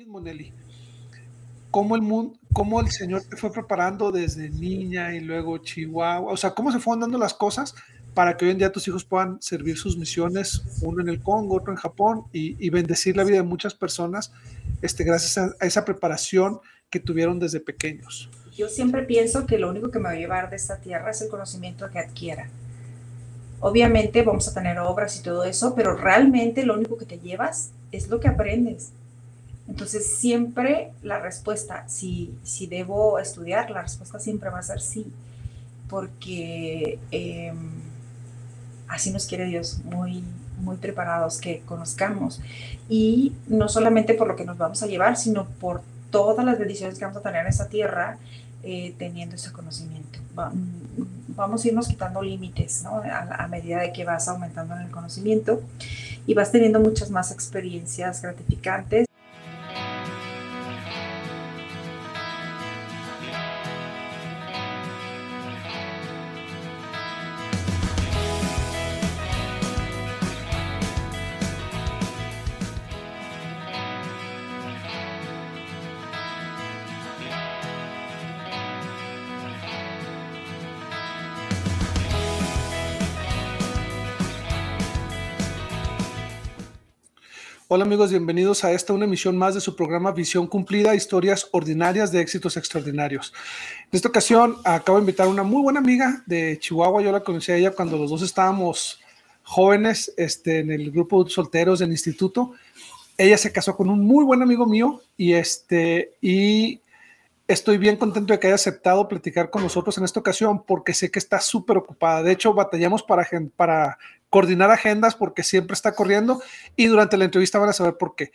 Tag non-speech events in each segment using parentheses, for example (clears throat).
mismo. ¿Cómo el, mundo, cómo el Señor te fue preparando desde niña y luego Chihuahua? O sea, ¿cómo se fueron dando las cosas para que hoy en día tus hijos puedan servir sus misiones, uno en el Congo, otro en Japón, y, bendecir la vida de muchas personas este, gracias a, esa preparación que tuvieron desde pequeños? Yo siempre pienso que lo único que me va a llevar de esta tierra es el conocimiento que adquiera. Obviamente vamos a tener obras y todo eso, pero realmente lo único que te llevas es lo que aprendes. Entonces siempre la respuesta, si, si debo estudiar, la respuesta siempre va a ser sí, porque em, así nos quiere Dios, muy, muy preparados que conozcamos. Y no solamente por lo que nos vamos a llevar, sino por todas las bendiciones que vamos a tener en esta tierra eh, teniendo ese conocimiento. vamos a irnos quitando límites ¿no? a, a, medida de que vas aumentando en el conocimiento y vas teniendo muchas más experiencias gratificantes. Hola amigos, bienvenidos a esta una emisión más de su programa Visión Cumplida, historias ordinarias de éxitos extraordinarios. En esta ocasión acabo de invitar a una muy buena amiga de Chihuahua, yo la conocí a ella cuando los dos estábamos jóvenes este, en el grupo de solteros del instituto. Ella se casó con un muy buen amigo mío y, este, y estoy bien contento de que haya aceptado platicar con nosotros en esta ocasión porque sé que está súper ocupada. De hecho, batallamos para, para coordinar agendas porque siempre está corriendo y durante la entrevista van a saber por qué.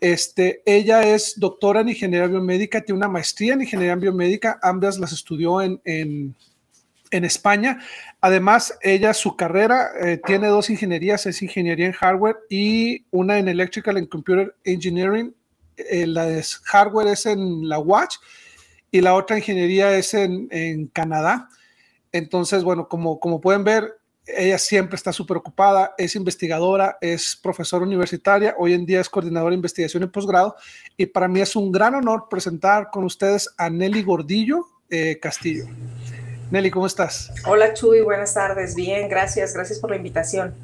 Este, ella es doctora en ingeniería biomédica, tiene una maestría en ingeniería biomédica, ambas las estudió en, en, en España. Además, ella, su carrera eh, tiene dos ingenierías, es ingeniería en hardware y una en electrical and computer engineering. Eh, la de hardware es en la Watch y la otra ingeniería es en, en Canadá. Entonces, bueno, como, como pueden ver, ella siempre está súper ocupada, es investigadora, es profesora universitaria, hoy en día es coordinadora de investigación y posgrado, y para mí es un gran honor presentar con ustedes a Nelly Gordillo eh, Castillo. Nelly, ¿cómo estás? Hola Chuy, buenas tardes, bien, gracias, gracias por la invitación.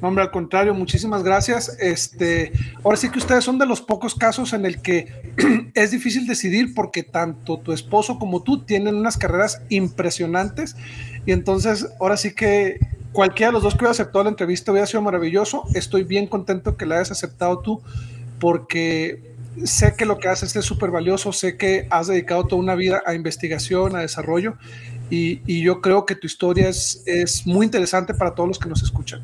No, hombre, al contrario, muchísimas gracias. Este, ahora sí que ustedes son de los pocos casos en el que (clears throat) es difícil decidir porque tanto tu esposo como tú tienen unas carreras impresionantes y entonces ahora sí que cualquiera de los dos que hubiera aceptado la entrevista hubiera sido maravilloso. Estoy bien contento que la hayas aceptado tú porque sé que lo que haces es súper valioso, sé que has dedicado toda una vida a investigación, a desarrollo y, yo creo que tu historia es, muy interesante para todos los que nos escuchan.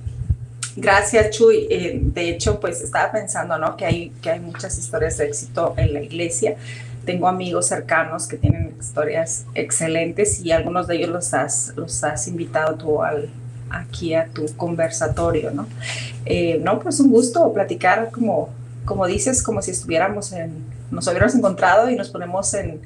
Gracias, Chuy. Eh, de hecho, pues estaba pensando, ¿no? Que hay, que hay muchas historias de éxito en la iglesia. Tengo amigos cercanos que tienen historias excelentes y algunos de ellos los has, los has invitado tú al, aquí a tu conversatorio, ¿no? Eh, no, pues un gusto platicar como, como dices, como si estuviéramos en, nos hubiéramos encontrado y nos ponemos en,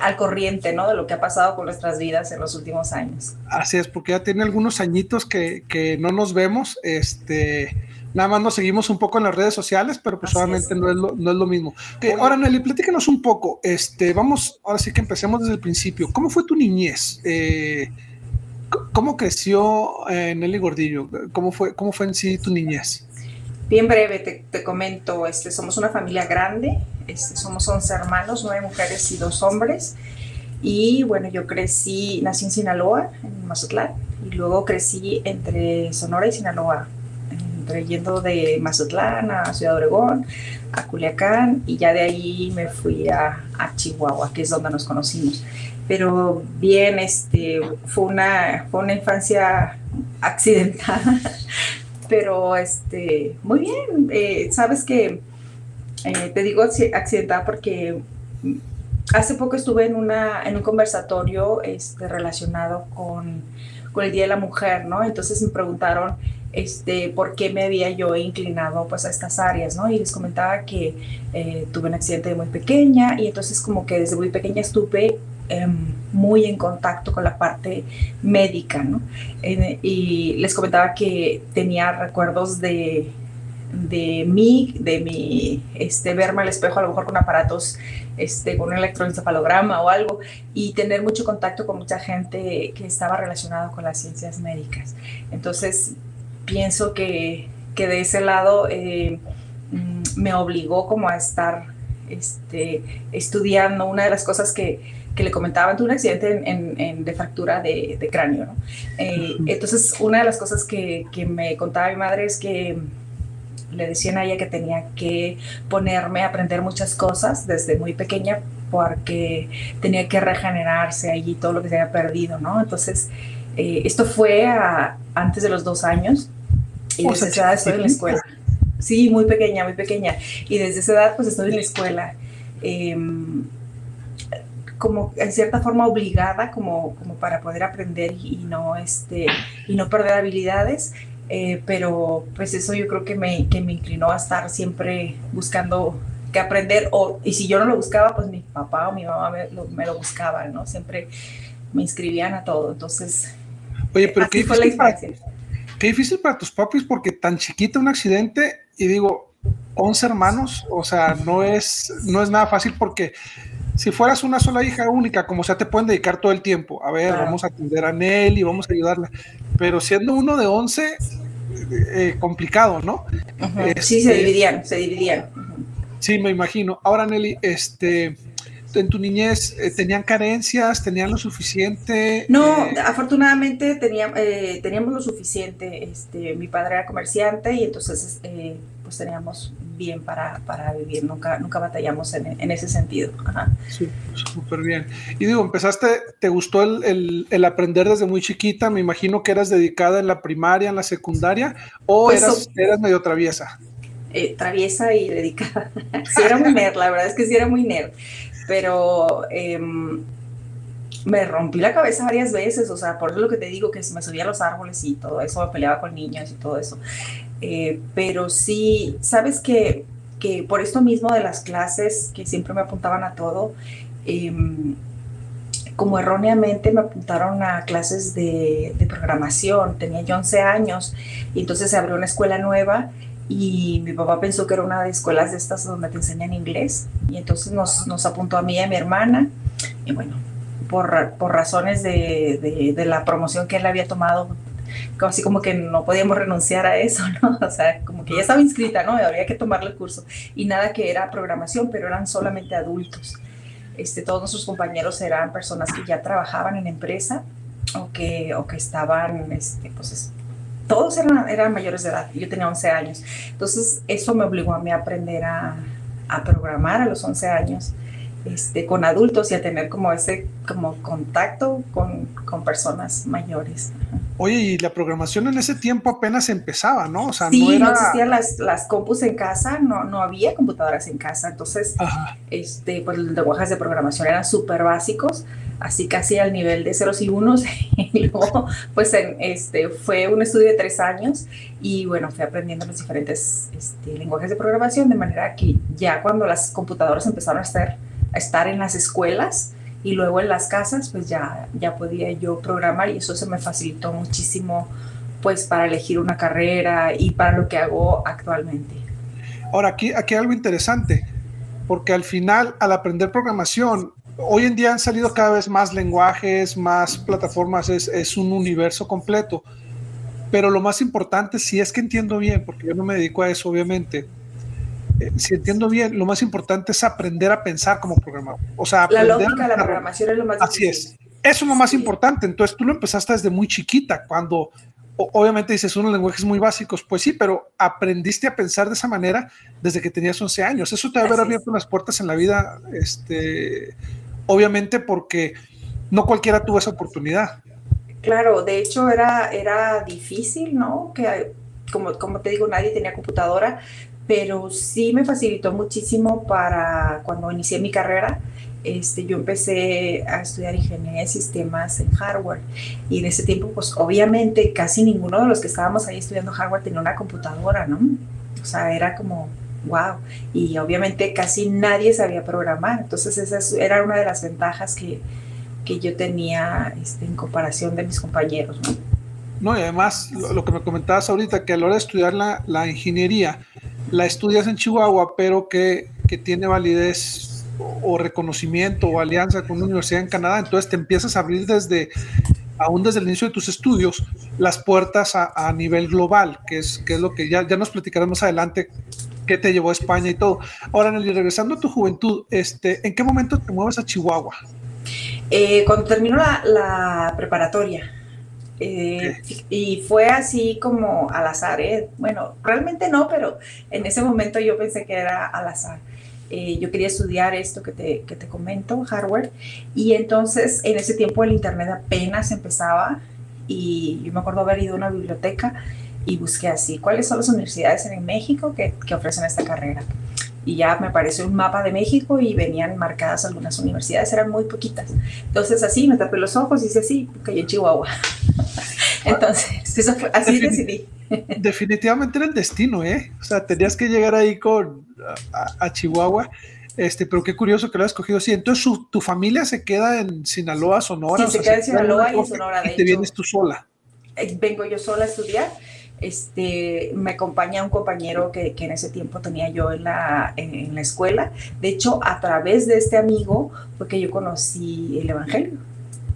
al corriente, ¿no? De lo que ha pasado con nuestras vidas en los últimos años. Así es, porque ya tiene algunos añitos que, que no nos vemos, este, nada más nos seguimos un poco en las redes sociales, pero pues obviamente no, es lo, no es lo mismo. ahora, Nelly, platícanos un poco, este, vamos, ahora sí que empecemos desde el principio. ¿Cómo fue tu niñez? Eh, ¿Cómo creció eh, Nelly Gordillo? ¿Cómo fue, ¿Cómo fue en sí tu niñez? Bien breve, te, te comento, este, somos una familia grande, este, somos 11 hermanos, nueve mujeres y dos hombres. Y bueno, yo crecí, nací en Sinaloa, en Mazatlán, y luego crecí entre Sonora y Sinaloa, entre yendo de Mazatlán a Ciudad Obregón, a Culiacán, y ya de ahí me fui a, a Chihuahua, que es donde nos conocimos pero bien, este, fue una, fue una infancia accidentada, (laughs) pero este, muy bien, eh, sabes que eh, te digo accidentada porque hace poco estuve en, una, en un conversatorio este, relacionado con, con el Día de la Mujer, ¿no? Entonces me preguntaron este, por qué me había yo inclinado pues a estas áreas, ¿no? Y les comentaba que eh, tuve un accidente de muy pequeña y entonces como que desde muy pequeña estuve Em, muy en contacto con la parte médica, ¿no? y les comentaba que tenía recuerdos de, de mí, de mi este, verme al espejo, a lo mejor con aparatos, este, con un electroencefalograma o algo, y tener mucho contacto con mucha gente que estaba relacionada con las ciencias médicas. Entonces, pienso que, que de ese lado eh, mm, me obligó como a estar este, estudiando. Una de las cosas que, que le comentaba, tuve un accidente en, de fractura de, de cráneo. ¿no? Eh, entonces, una de las cosas que, que me contaba mi madre es que le decían a ella que tenía que ponerme a aprender muchas cosas desde muy pequeña porque tenía que regenerarse allí todo lo que se había perdido, ¿no? Entonces, eh, esto fue antes de los dos años y desde esa edad estoy en la escuela. Sí, muy pequeña, muy pequeña. Y desde esa edad pues estoy en la escuela. Em, como en cierta forma obligada como, como para poder aprender y, no, este, y no perder habilidades. Eh, pero pues eso yo creo que me, que me inclinó a estar siempre buscando que aprender, o, y si yo no lo buscaba, pues mi papá o mi mamá me lo, me lo buscaban, ¿no? Siempre me inscribían a todo, entonces... Oye, pero qué difícil, para, qué difícil para tus papis porque tan chiquita un accidente y digo, 11 hermanos, o sea, no es, no es nada fácil porque si fueras una sola hija única, como sea, te pueden dedicar todo el tiempo. A ver, vamos a atender a Nelly, vamos a ayudarla. Pero siendo uno de 11, eh, complicado, ¿no? sí, se este, dividían, se dividían. Sí, me imagino. Ahora, Nelly, este, en tu niñez eh, tenían carencias, tenían lo suficiente. No, eh, afortunadamente teníamos, teníamos lo suficiente. Este, mi padre era comerciante y entonces pues teníamos bien para, para vivir, nunca, nunca batallamos en, en ese sentido. Sí, súper bien. Y digo, empezaste, ¿te gustó el, el, aprender desde muy chiquita? Me imagino que eras dedicada en la primaria, en la secundaria, o pues eras, eras, medio traviesa. Eh, traviesa y dedicada. sí, era muy nerd, la verdad es que sí era muy nerd, pero... Em, me rompí la cabeza varias veces, o sea, por eso lo que te digo, que me subía a los árboles y todo eso, me peleaba con niños y todo eso. Eh, pero sí, sabes que, que, por esto mismo de las clases, que siempre me apuntaban a todo, em, como erróneamente me apuntaron a clases de, de, programación, tenía yo 11 años y entonces se abrió una escuela nueva y mi papá pensó que era una de escuelas de estas donde te enseñan inglés. Y entonces nos, nos apuntó a mí y a mi hermana. Y bueno, por, por razones de, de, de, la promoción que él había tomado así como que no podíamos renunciar a eso, (laughs) ¿no? O sea, como que ya estaba inscrita, ¿no? Habría que tomarle el curso. Y nada que era programación, pero eran solamente adultos. Este, todos nuestros compañeros eran personas que ya trabajaban en empresa o que, o que estaban, este, pues, todos eran, eran mayores de edad. Yo tenía 11 años. Entonces, eso me obligó a mí a aprender a, a programar a los 11 años este, con adultos y a tener como ese como contacto con, con personas mayores. Oye, y la programación en ese tiempo apenas empezaba, ¿no? O sea, sí, no, era... no existían las, las compus en casa, no, no había computadoras en casa, entonces, este, pues los lenguajes de programación eran súper básicos, así casi al nivel de ceros y unos, (laughs) y luego, pues, en, este, fue un estudio de tres años, y bueno, fui aprendiendo los diferentes este, lenguajes de programación, de manera que ya cuando las computadoras empezaron a estar estar en las escuelas y luego en las casas, pues ya, ya podía yo programar y eso se me facilitó muchísimo pues para elegir una carrera y para lo que hago actualmente. Ahora, aquí, aquí hay algo interesante, porque al final, al aprender programación, hoy en día han salido cada vez más lenguajes, más plataformas, es, es un universo completo. Pero lo más importante, si es que entiendo bien, porque yo no me dedico a eso, obviamente, eh, si entiendo bien, lo más importante es aprender a pensar como programador. O sea, la lógica de la programación es lo más Así es. Eso es lo más importante. Entonces, tú lo empezaste desde muy chiquita, cuando obviamente dices unos lenguajes muy básicos, pues sí, pero aprendiste a pensar de esa manera desde que tenías 11 años. Eso te va a haber abierto unas puertas en la vida, este, obviamente porque no cualquiera tuvo esa oportunidad. Claro, de hecho era, era difícil, ¿no? Que como, como te digo, nadie tenía computadora, pero sí me facilitó muchísimo para cuando inicié mi carrera. Este, yo empecé a estudiar ingeniería de sistemas en hardware y en ese tiempo, pues obviamente casi ninguno de los que estábamos ahí estudiando hardware tenía una computadora, ¿no? O sea, era como, wow, y obviamente casi nadie sabía programar, entonces esa era una de las ventajas que, que yo tenía este, en comparación de mis compañeros, ¿no? No, y además lo, que me comentabas ahorita, que a la hora de estudiar la, la ingeniería, la estudias en Chihuahua, pero que, que tiene validez o reconocimiento o alianza con una universidad en Canadá, entonces te empiezas a abrir desde, aún desde el inicio de tus estudios, las puertas a, a nivel global, que es, que es lo que ya, ya nos platicaremos adelante qué te llevó a España y todo. Ahora, Nelly, regresando a tu juventud, este, ¿en qué momento te mueves a Chihuahua? Eh, cuando terminó la, la preparatoria. Eh, y fue así como al azar, ¿eh? bueno, realmente no, pero en ese momento yo pensé que era al azar. Eh, yo quería estudiar esto que te, que te comento, hardware, y entonces en ese tiempo el internet apenas empezaba y yo me acuerdo haber ido a una biblioteca y busqué así, ¿cuáles son las universidades en México que, que ofrecen esta carrera? Y ya me apareció un mapa de México y venían marcadas algunas universidades, eran muy poquitas. Entonces así me tapé los ojos y hice así, caí en Chihuahua. (laughs) Entonces, eso fue, así decidí. Definitivamente era el destino, ¿eh? O sea, tenías que llegar ahí con a, Chihuahua. Este, pero qué curioso que lo has escogido así. Entonces, tu familia se queda en Sinaloa, Sonora. Sí, se queda en Sinaloa y en Sonora. De y te vienes tú sola. Eh, vengo yo sola a estudiar este, me acompaña un compañero que, en ese tiempo tenía yo en la, en, la escuela. De hecho, a través de este amigo fue que yo conocí el Evangelio.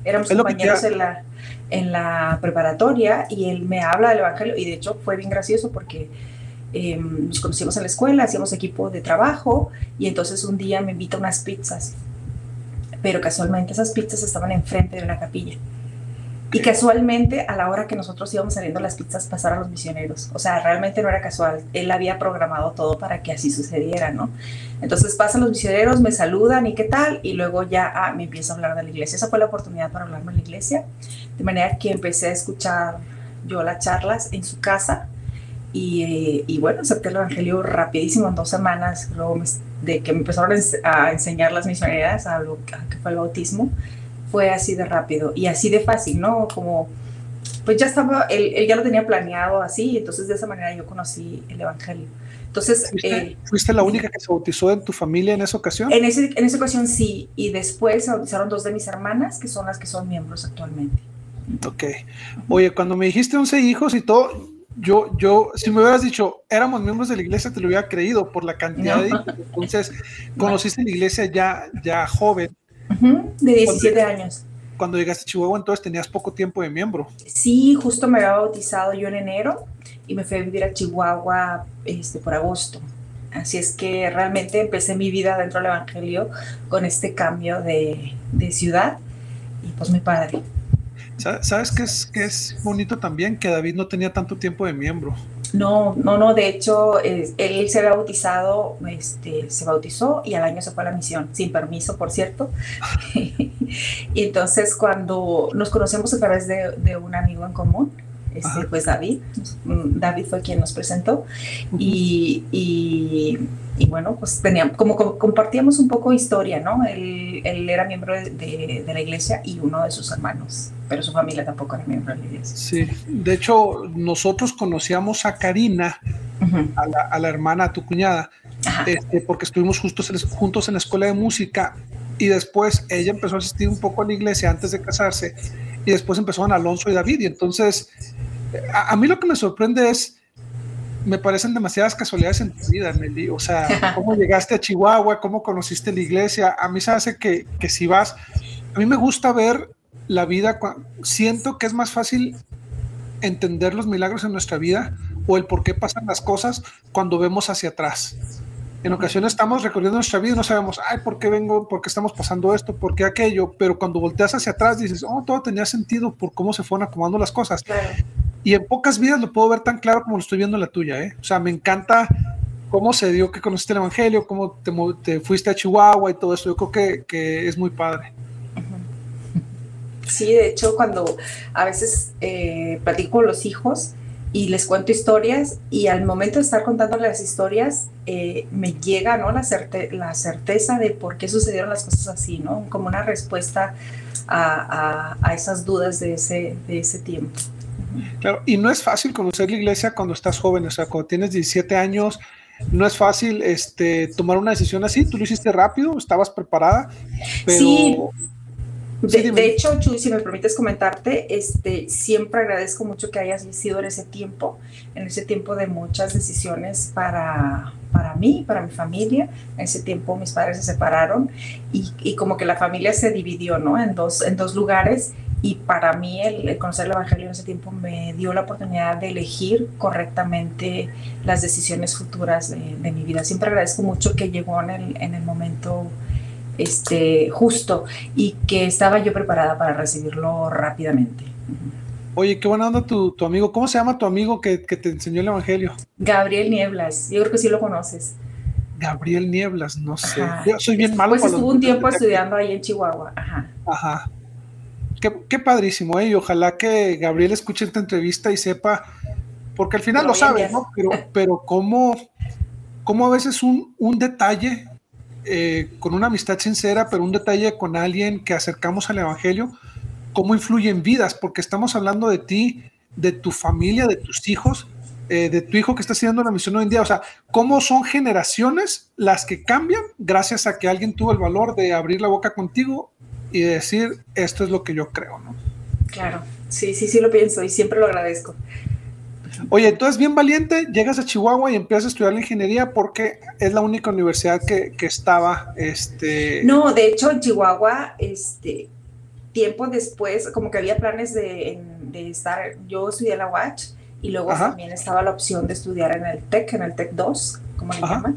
Éramos compañeros en la, en la preparatoria y él me habla del Evangelio y de hecho fue bien gracioso porque em, nos conocimos en la escuela, hacíamos equipo de trabajo y entonces un día me invita a unas pizzas, pero casualmente esas pizzas estaban enfrente de la capilla. Y casualmente, a la hora que nosotros íbamos saliendo las pizzas, pasaron los misioneros. O sea, realmente no era casual. Él había programado todo para que así sucediera, ¿no? Entonces pasan los misioneros, me saludan y qué tal, y luego ya ah, me empiezo a hablar de la iglesia. Esa fue la oportunidad para hablarme de la iglesia. De manera que empecé a escuchar yo las charlas en su casa. Y, y bueno, acepté el evangelio rapidísimo en dos semanas, luego de que me empezaron a enseñar las misioneras a lo que fue el bautismo fue así de rápido y así de fácil, ¿no? Como, pues ya estaba, él, ya lo tenía planeado así, entonces de esa manera yo conocí el Evangelio. Entonces, ¿Fuiste, eh, la única que se bautizó en tu familia en esa ocasión? En, ese, en esa ocasión sí, y después se bautizaron dos de mis hermanas, que son las que son miembros actualmente. Ok. Oye, cuando me dijiste 11 hijos y todo, yo, yo, si me hubieras dicho, éramos miembros de la iglesia, te lo hubiera creído por la cantidad de hijos. Entonces, conociste la iglesia ya, ya joven de 17 años. Cuando llegaste a Chihuahua, entonces tenías poco tiempo de miembro. Sí, justo me había bautizado yo en enero y me fui a vivir a Chihuahua este, por agosto. Así es que realmente empecé mi vida dentro del Evangelio con este cambio de, de ciudad y pues mi padre. ¿Sabes qué es, qué es bonito también? Que David no tenía tanto tiempo de miembro. No, no, no, de hecho, él se había bautizado, este, se bautizó y al año se fue a la misión, sin permiso, por cierto. (laughs) y entonces cuando nos conocemos a través de, un amigo en común, este, pues David, mm, David fue quien nos presentó y, y, bueno, pues teníamos, como, compartíamos un poco historia, ¿no? Él, él era miembro de, de la iglesia y uno de sus hermanos pero su familia tampoco era miembro de la iglesia. Sí, de hecho, nosotros conocíamos a Karina, a, la, hermana, a tu cuñada, este, porque estuvimos justos juntos en la escuela de música y después ella empezó a asistir un poco a la iglesia antes de casarse y después empezaron Alonso y David y entonces a, mí lo que me sorprende es me parecen demasiadas casualidades en tu vida, Nelly. O sea, (laughs) cómo llegaste a Chihuahua, cómo conociste la iglesia. A mí se hace que, que si vas, a mí me gusta ver la vida, siento que es más fácil entender los milagros en nuestra vida o el por qué pasan las cosas cuando vemos hacia atrás. En ocasiones estamos recorriendo nuestra vida y no sabemos, ay, ¿por qué vengo? ¿Por qué estamos pasando esto? ¿Por qué aquello? Pero cuando volteas hacia atrás dices, oh, todo tenía sentido por cómo se fueron acomodando las cosas. Y en pocas vidas lo puedo ver tan claro como lo estoy viendo en la tuya, ¿eh? O sea, me encanta cómo se dio que conociste el Evangelio, cómo te, fuiste a Chihuahua y todo eso. Yo creo que, que es muy padre. Sí, de hecho, cuando a veces eh, platico con los hijos y les cuento historias y al momento de estar contando las historias eh, me llega ¿no? la, la certeza de por qué sucedieron las cosas así, ¿no? Como una respuesta a, a, esas dudas de ese, de ese tiempo. Claro, y no es fácil conocer la iglesia cuando estás joven, o sea, cuando tienes 17 años, no es fácil este, tomar una decisión así. Tú lo hiciste rápido, estabas preparada, pero De, hecho, Chuy, si me permites comentarte, este, siempre agradezco mucho que hayas sido en ese tiempo, en ese tiempo de muchas decisiones para, para mí, para mi familia. En ese tiempo mis padres se separaron y, y como que la familia se dividió, ¿no? En dos, en dos lugares y para mí el, conocer el Evangelio en ese tiempo me dio la oportunidad de elegir correctamente las decisiones futuras de, mi vida. Siempre agradezco mucho que llegó en el, en el momento este, justo y que estaba yo preparada para recibirlo rápidamente. Oye, qué buena onda tu, tu amigo. ¿Cómo se llama tu amigo que, que, te enseñó el Evangelio? Gabriel Nieblas. Yo creo que sí lo conoces. Gabriel Nieblas, no sé. Yo soy bien malo. Pues estuvo un tiempo estudiando ahí en Chihuahua. Ajá. Ajá. Qué, padrísimo, ¿eh? Y ojalá que Gabriel escuche esta entrevista y sepa, porque al final lo sabe, ¿no? Pero, pero cómo, cómo a veces un, un detalle eh, con una amistad sincera, pero un detalle con alguien que acercamos al Evangelio, cómo influye en vidas, porque estamos hablando de ti, de tu familia, de tus hijos, eh, de tu hijo que está haciendo una misión hoy en día. O sea, cómo son generaciones las que cambian gracias a que alguien tuvo el valor de abrir la boca contigo y decir, esto es lo que yo creo, ¿no? Claro, sí, sí, sí lo pienso y siempre lo agradezco. Oye, tú eres bien valiente, llegas a Chihuahua y empiezas a estudiar la ingeniería porque es la única universidad que, que estaba, este... No, de hecho en Chihuahua, este, tiempo después, como que había planes de, de estar, yo estudié la UACH y luego también estaba la opción de estudiar en el TEC, en el TEC 2, como le llaman,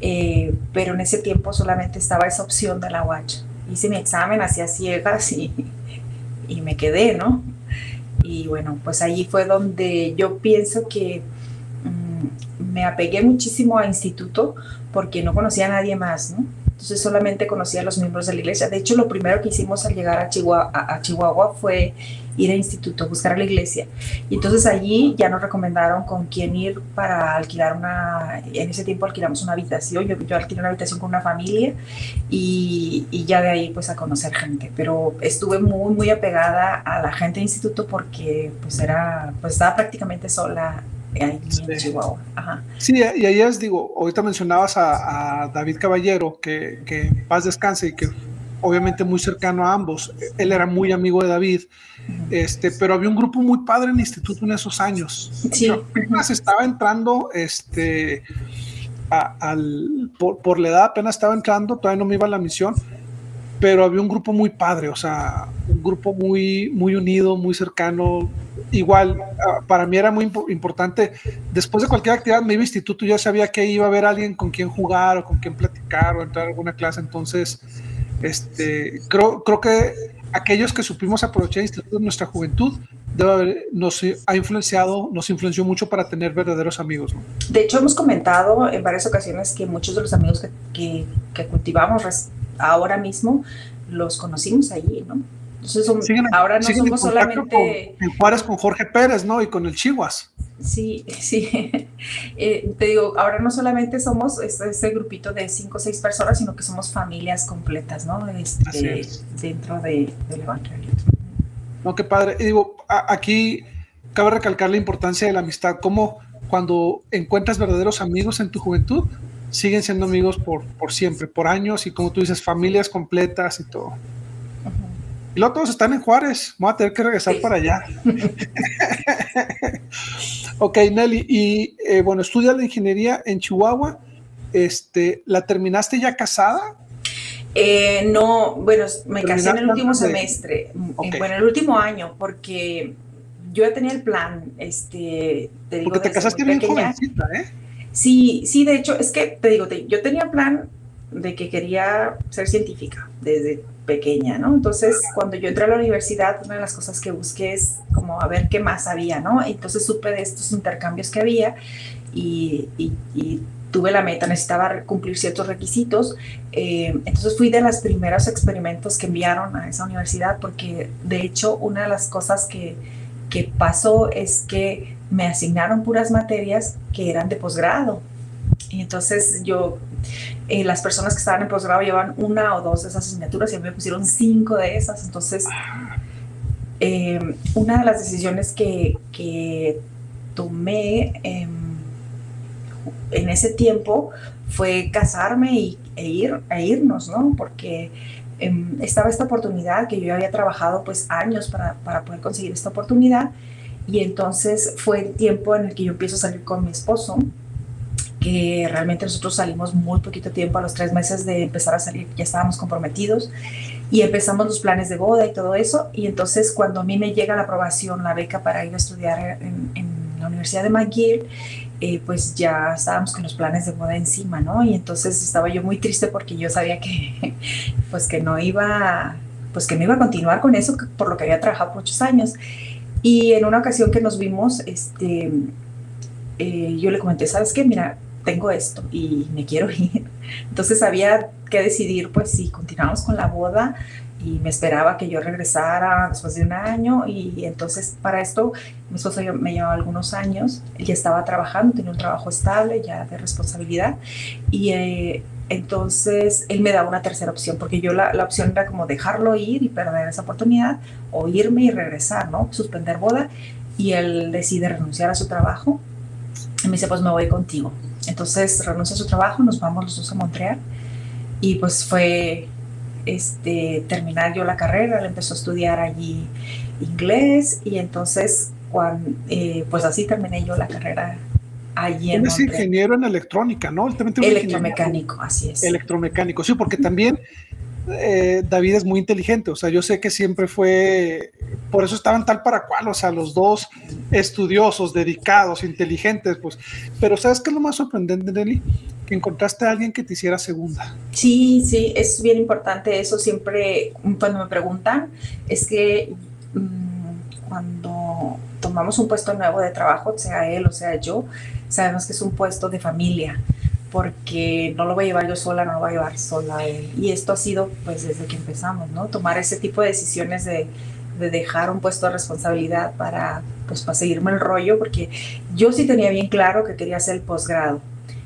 eh, pero en ese tiempo solamente estaba esa opción de la UACH. Hice mi examen hacia ciegas y, y me quedé, ¿no? Y bueno, pues allí fue donde yo pienso que mm, me apegué muchísimo a instituto porque no conocía a nadie más, ¿no? Entonces solamente conocía a los miembros de la iglesia. De hecho, lo primero que hicimos al llegar a Chihuahua, a Chihuahua fue ir al instituto, buscar a la iglesia. Y entonces allí ya nos recomendaron con quién ir para alquilar una, en ese tiempo alquilamos una habitación, yo, alquilé una habitación con una familia y, y, ya de ahí pues a conocer gente. Pero estuve muy, muy apegada a la gente del instituto porque pues era, pues estaba prácticamente sola en Chihuahua. Ajá. Sí, y ahí es, digo, ahorita mencionabas a, a David Caballero, que, que paz descanse y que obviamente muy cercano a ambos. Él era muy amigo de David, este, pero había un grupo muy padre en el instituto en esos años. Sí. Apenas estaba entrando, este, al, por, la edad apenas estaba entrando, todavía no me iba a la misión, pero había un grupo muy padre, o sea, un grupo muy, muy unido, muy cercano. Igual, ah, para mí era muy importante, después de cualquier actividad me iba al instituto, ya sabía que iba a haber alguien con quien jugar o con quien platicar o entrar a alguna clase, entonces este, creo, creo que aquellos que supimos aprovechar de nuestra juventud debe haber, nos ha influenciado, nos influenció mucho para tener verdaderos amigos. De hecho, hemos comentado en varias ocasiones que muchos de los amigos que, que cultivamos ahora mismo los conocimos allí, ¿no? Entonces, ahora no somos solamente... en Juárez con Jorge Pérez, ¿no? Y con el Chihuas. Sí, (laughs) sí. Eh, te digo, ahora no solamente somos este, grupito de cinco o seis personas, sino que somos familias completas, ¿no? Este, dentro de, del Evangelio. No, qué padre. Y digo, aquí cabe recalcar la importancia de la amistad, como cuando encuentras verdaderos amigos en tu juventud, siguen siendo amigos por, por siempre, por años, y como tú dices, familias completas y todo. Y luego todos están en Juárez. Voy a tener que regresar para allá. (laughs) ok, Nelly. Y eh, bueno, estudias la ingeniería en Chihuahua. Este, ¿La terminaste ya casada? Eh, no, bueno, me casé en el último semestre, bueno, en el último año, porque yo ya tenía el plan, este, te digo, porque te casaste bien jovencita, ¿eh? Sí, sí, de hecho, es que te digo, yo tenía plan de que quería ser científica desde pequeña, ¿no? Entonces, cuando yo entré a la universidad, una de las cosas que busqué es como a ver qué más había, ¿no? Entonces supe de estos intercambios que había y, tuve la meta, necesitaba cumplir ciertos requisitos. Eh, entonces fui de los primeros experimentos que enviaron a esa universidad porque de hecho una de las cosas que, que pasó es que me asignaron puras materias que eran de posgrado. Y entonces yo eh, las personas que estaban en posgrado llevaban una o dos de esas asignaturas y a mí me pusieron cinco de esas. Entonces, eh, una de las decisiones que, que tomé em, en ese tiempo fue casarme y, e, ir, e irnos, ¿no? Porque em, estaba esta oportunidad que yo había trabajado pues años para, para poder conseguir esta oportunidad y entonces fue el tiempo en el que yo empiezo a salir con mi esposo, que realmente nosotros salimos muy poquito tiempo, a los tres meses de empezar a salir ya estábamos comprometidos y empezamos los planes de boda y todo eso. Y entonces cuando a mí me llega la aprobación, la beca para ir a estudiar en, en la Universidad de McGill, eh, pues ya estábamos con los planes de boda encima, ¿no? Y entonces estaba yo muy triste porque yo sabía que, (laughs) pues que no iba, pues que no iba a continuar con eso por lo que había trabajado por muchos años. Y en una ocasión que nos vimos, este, eh, yo le comenté, ¿sabes qué? Mira, tengo esto y me quiero (laughs) ir. Entonces había que decidir, pues, si continuamos con la boda y me esperaba que yo regresara después de un año y entonces para esto mi esposo me llevaba algunos años, ya estaba trabajando, tenía un trabajo estable ya de responsabilidad y eh, entonces él me daba una tercera opción porque yo la, la, opción era como dejarlo ir y perder esa oportunidad o irme y regresar, ¿no? Suspender boda y él decide renunciar a su trabajo y me dice pues me voy contigo. Entonces renuncia a su trabajo, nos vamos los dos a Montreal y pues fue este, terminar yo la carrera, él empezó a estudiar allí inglés y entonces cuando, eh, pues así terminé yo la carrera allí en es ingeniero en electrónica, ¿no? Electromecánico, así es. Electromecánico, sí, porque también eh, David es muy inteligente, o sea, yo sé que siempre fue, por eso estaban tal para cual, o sea, los dos estudiosos, dedicados, inteligentes, pues, pero ¿sabes qué es lo más sorprendente, Nelly? Que encontraste a alguien que te hiciera segunda. Sí, sí, es bien importante eso, siempre cuando me preguntan, es que mmm, cuando tomamos un puesto nuevo de trabajo, sea él o sea yo, sabemos que es un puesto de familia porque no lo voy a llevar yo sola, no lo voy a llevar sola él. Y esto ha sido pues desde que empezamos, ¿no? Tomar ese tipo de decisiones de, de dejar un puesto de responsabilidad para pues para seguirme el rollo, porque yo sí tenía bien claro que quería hacer el posgrado.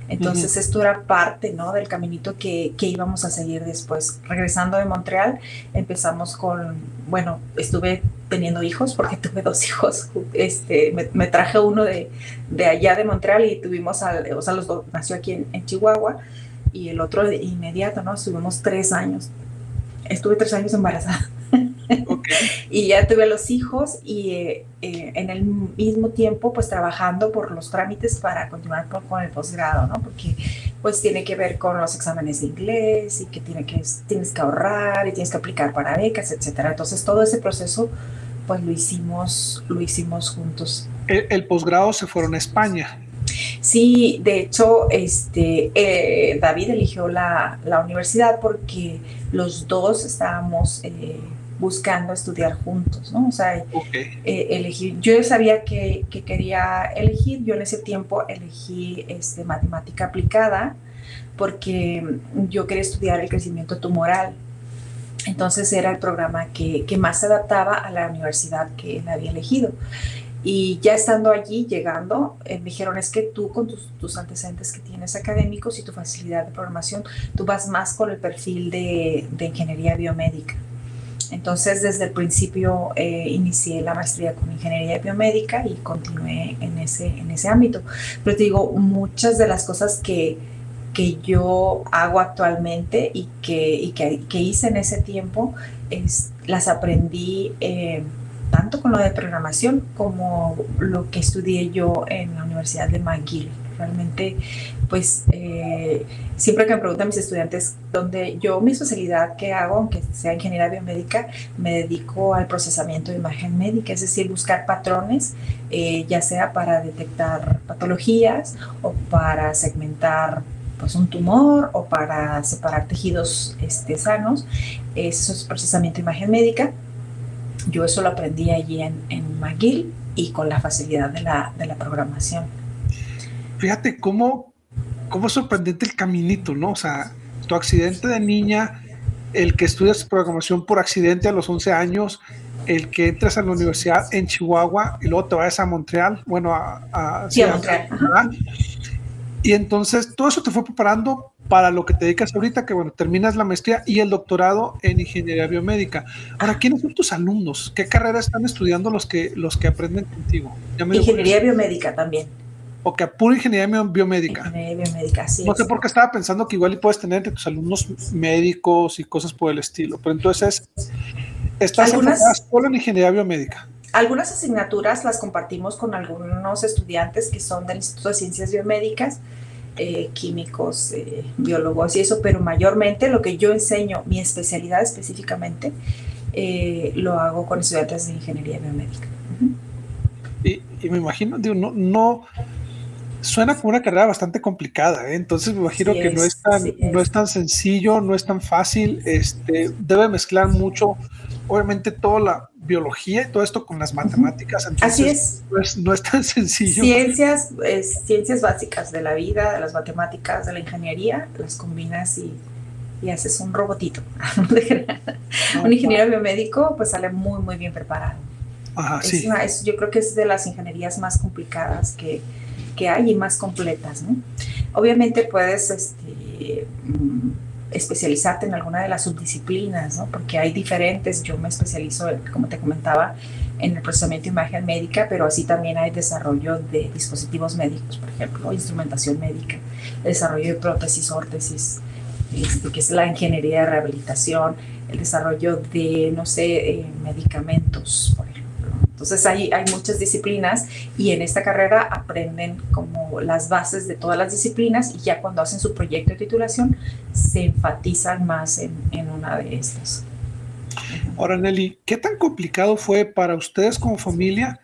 Entonces uh -huh. esto era parte ¿no? del caminito que, que, íbamos a seguir después. Regresando de Montreal, empezamos con, bueno, estuve teniendo hijos porque tuve dos (laughs) hijos. Este, me, me traje uno de, de, allá de Montreal y tuvimos, al, o sea, los dos, nació aquí en, en, Chihuahua y el otro de inmediato, ¿no? Estuvimos tres años. Estuve tres años embarazada. (laughs) Okay. y ya tuve los hijos y eh, eh, en el mismo tiempo pues trabajando por los trámites para continuar por, con el posgrado, ¿no? Porque pues tiene que ver con los exámenes de inglés y que, tiene que tienes que ahorrar y tienes que aplicar para becas, etcétera. Entonces todo ese proceso pues lo hicimos, lo hicimos juntos. El, el posgrado se fueron a España. Sí, de hecho, este, eh, David eligió la, la, universidad porque los dos estábamos eh, buscando estudiar juntos, ¿no? O sea, okay. eh, elegir, yo sabía que, que, quería elegir, yo en ese tiempo elegí este, matemática aplicada porque yo quería estudiar el crecimiento tumoral. Entonces era el programa que, que más se adaptaba a la universidad que él había elegido. Y ya estando allí, llegando, eh, me dijeron, es que tú con tus, tus, antecedentes que tienes académicos y tu facilidad de programación, tú vas más con el perfil de, de ingeniería biomédica. Entonces, desde el principio eh, inicié la maestría con ingeniería biomédica y continué en ese, en ese ámbito. Pero te digo, muchas de las cosas que, que yo hago actualmente y que, y que, que hice en ese tiempo, es, las aprendí eh, tanto con lo de programación como lo que estudié yo en la Universidad de McGill. Realmente, pues, eh, siempre que me preguntan mis estudiantes donde yo mi especialidad que hago, aunque sea ingeniería biomédica, me dedico al procesamiento de imagen médica, es decir, buscar patrones, eh, ya sea para detectar patologías o para segmentar pues un tumor o para separar tejidos este, sanos. Eso es procesamiento de imagen médica. Yo eso lo aprendí allí en, en McGill y con la facilidad de la, de la programación. Fíjate cómo, cómo es sorprendente el caminito, ¿no? O sea, tu accidente de niña, el que estudias programación por accidente a los 11 años, el que entras a la universidad en Chihuahua y luego te vas a Montreal, bueno, a, a, sí, a Montreal. Y entonces todo eso te fue preparando para lo que te dedicas ahorita, que bueno, terminas la maestría y el doctorado en ingeniería biomédica. Ahora, ¿quiénes son tus alumnos? ¿Qué carrera están estudiando los que, los que aprenden contigo? ingeniería biomédica también. O que a pura ingeniería biomédica. Ingeniería biomédica, sí. No sé por qué estaba pensando que igual y puedes tener entre tus alumnos médicos y cosas por el estilo, pero entonces estás algunas, solo en ingeniería biomédica. Algunas asignaturas las compartimos con algunos estudiantes que son del Instituto de Ciencias Biomédicas, eh, químicos, eh, biólogos y eso, pero mayormente lo que yo enseño, mi especialidad específicamente, eh, lo hago con estudiantes de ingeniería biomédica. y, me imagino, digo, no, no, suena como una carrera bastante complicada, entonces me imagino que no, es tan, no es tan sencillo, no es tan fácil, este, debe mezclar mucho, obviamente, toda la biología y todo esto con las matemáticas. Así es. No, es. tan sencillo. Ciencias, ciencias básicas de la vida, de las matemáticas, de la ingeniería, las combinas y, y haces un robotito. (laughs) un ingeniero biomédico pues sale muy, muy bien preparado. Ajá, sí. yo creo que es de las ingenierías más complicadas que, que hay y más completas. Obviamente puedes este, mm, especializarte en alguna de las subdisciplinas, porque hay diferentes, yo me especializo, como te comentaba, en el procesamiento de imagen médica, pero así también hay desarrollo de dispositivos médicos, por ejemplo, instrumentación médica, desarrollo de prótesis, órtesis, este, que es la ingeniería de rehabilitación, el desarrollo de, no sé, eh, medicamentos, por. Entonces hay, hay muchas disciplinas y en esta carrera aprenden como las bases de todas las disciplinas y ya cuando hacen su proyecto de titulación se enfatizan más en, en una de estas. Ahora, Nelly, ¿qué tan complicado fue para ustedes como familia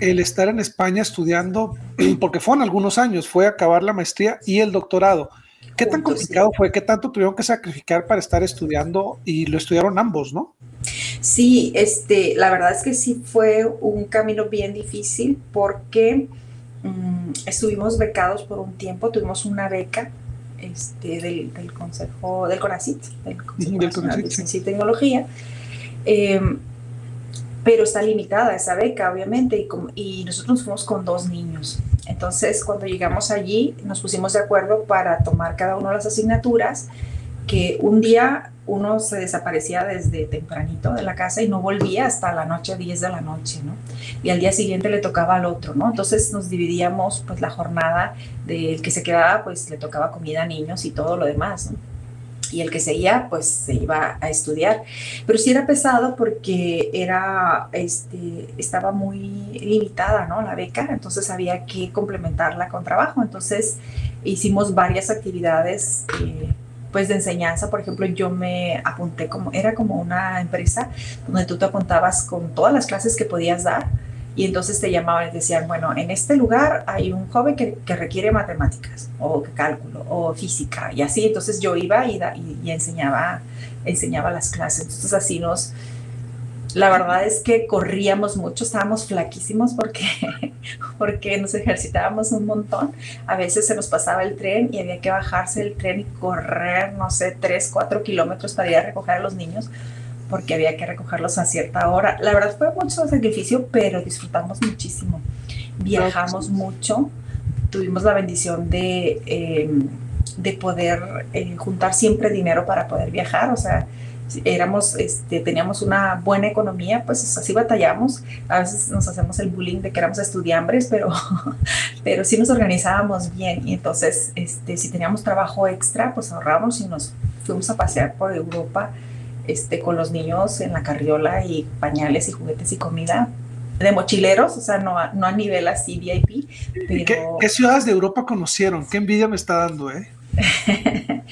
el estar en España estudiando? (clears throat) Porque fueron algunos años, fue acabar la maestría y el doctorado. ¿Qué tan complicado fue? ¿Qué tanto tuvieron que sacrificar para estar estudiando? Y lo estudiaron ambos, ¿no? Sí, este, la verdad es que sí fue un camino bien difícil porque mm, estuvimos becados por un tiempo, tuvimos una beca este, del, Consejo, del CONACIT, del Consejo Nacional de Ciencia y Tecnología. Em, pero está limitada esa beca, obviamente, y, y nosotros fuimos con dos niños. Entonces, cuando llegamos allí, nos pusimos de acuerdo para tomar cada una de las asignaturas, que un día uno se desaparecía desde tempranito de la casa y no volvía hasta la noche, 10 de la noche, ¿no? Y al día siguiente le tocaba al otro, ¿no? Entonces nos dividíamos, pues, la jornada del que se quedaba, pues, le tocaba comida a niños y todo lo demás, ¿no? Y el que seguía pues se iba a estudiar. Pero sí era pesado porque era, este, estaba muy limitada ¿no? la beca, entonces había que complementarla con trabajo. Entonces hicimos varias actividades eh, pues de enseñanza. Por ejemplo, yo me apunté como, era como una empresa donde tú te apuntabas con todas las clases que podías dar y entonces te llamaban y decían, bueno, en este lugar hay un joven que, que requiere matemáticas o cálculo o física y así, entonces yo iba y, y, enseñaba, enseñaba las clases, entonces así nos, la verdad es que corríamos mucho, estábamos flaquísimos porque, (laughs) porque nos ejercitábamos un montón. A veces se nos pasaba el tren y había que bajarse del tren y correr, no sé, 3, 4 kilómetros para ir a recoger a los niños porque había que recogerlos a cierta hora. La verdad fue mucho sacrificio, pero disfrutamos muchísimo. Viajamos mucho, tuvimos la bendición de, em, de poder eh, juntar siempre dinero para poder viajar, o sea, éramos, este, teníamos una buena economía, pues así batallamos. A veces nos hacemos el bullying de que éramos estudiambres, pero, (laughs) pero sí nos organizábamos bien. Y entonces, este, si teníamos trabajo extra, pues ahorramos y nos fuimos a pasear por Europa este, con los niños en la carriola y pañales y juguetes y comida de mochileros, o sea, no a, no a nivel así VIP. ¿Qué, ciudades de Europa conocieron? ¿Qué envidia me está dando, eh? (laughs)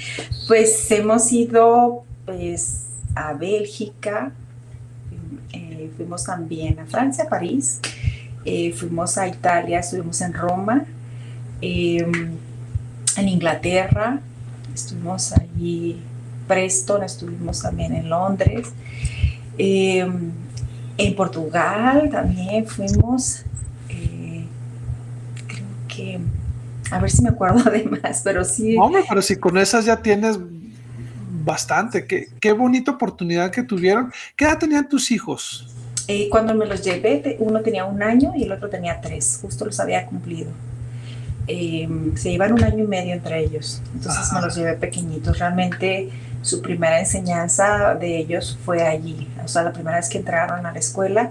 pues hemos ido pues, a Bélgica, eh, fuimos también a Francia, París, eh, fuimos a Italia, estuvimos en Roma, em, en Inglaterra, estuvimos allí Preston, estuvimos también en Londres. Em, en Portugal también fuimos, eh, creo que, a ver si me acuerdo (laughs) de más, pero sí. Hombre, pero si con esas ya tienes bastante, qué, qué bonita oportunidad que tuvieron. ¿Qué edad tenían tus hijos? Eh, cuando me los llevé, uno tenía un año y el otro tenía tres, justo los había cumplido. Se iban un año y medio entre ellos, entonces me los llevé pequeñitos. Realmente su primera enseñanza de ellos fue allí, o sea, la primera vez que entraron a la escuela.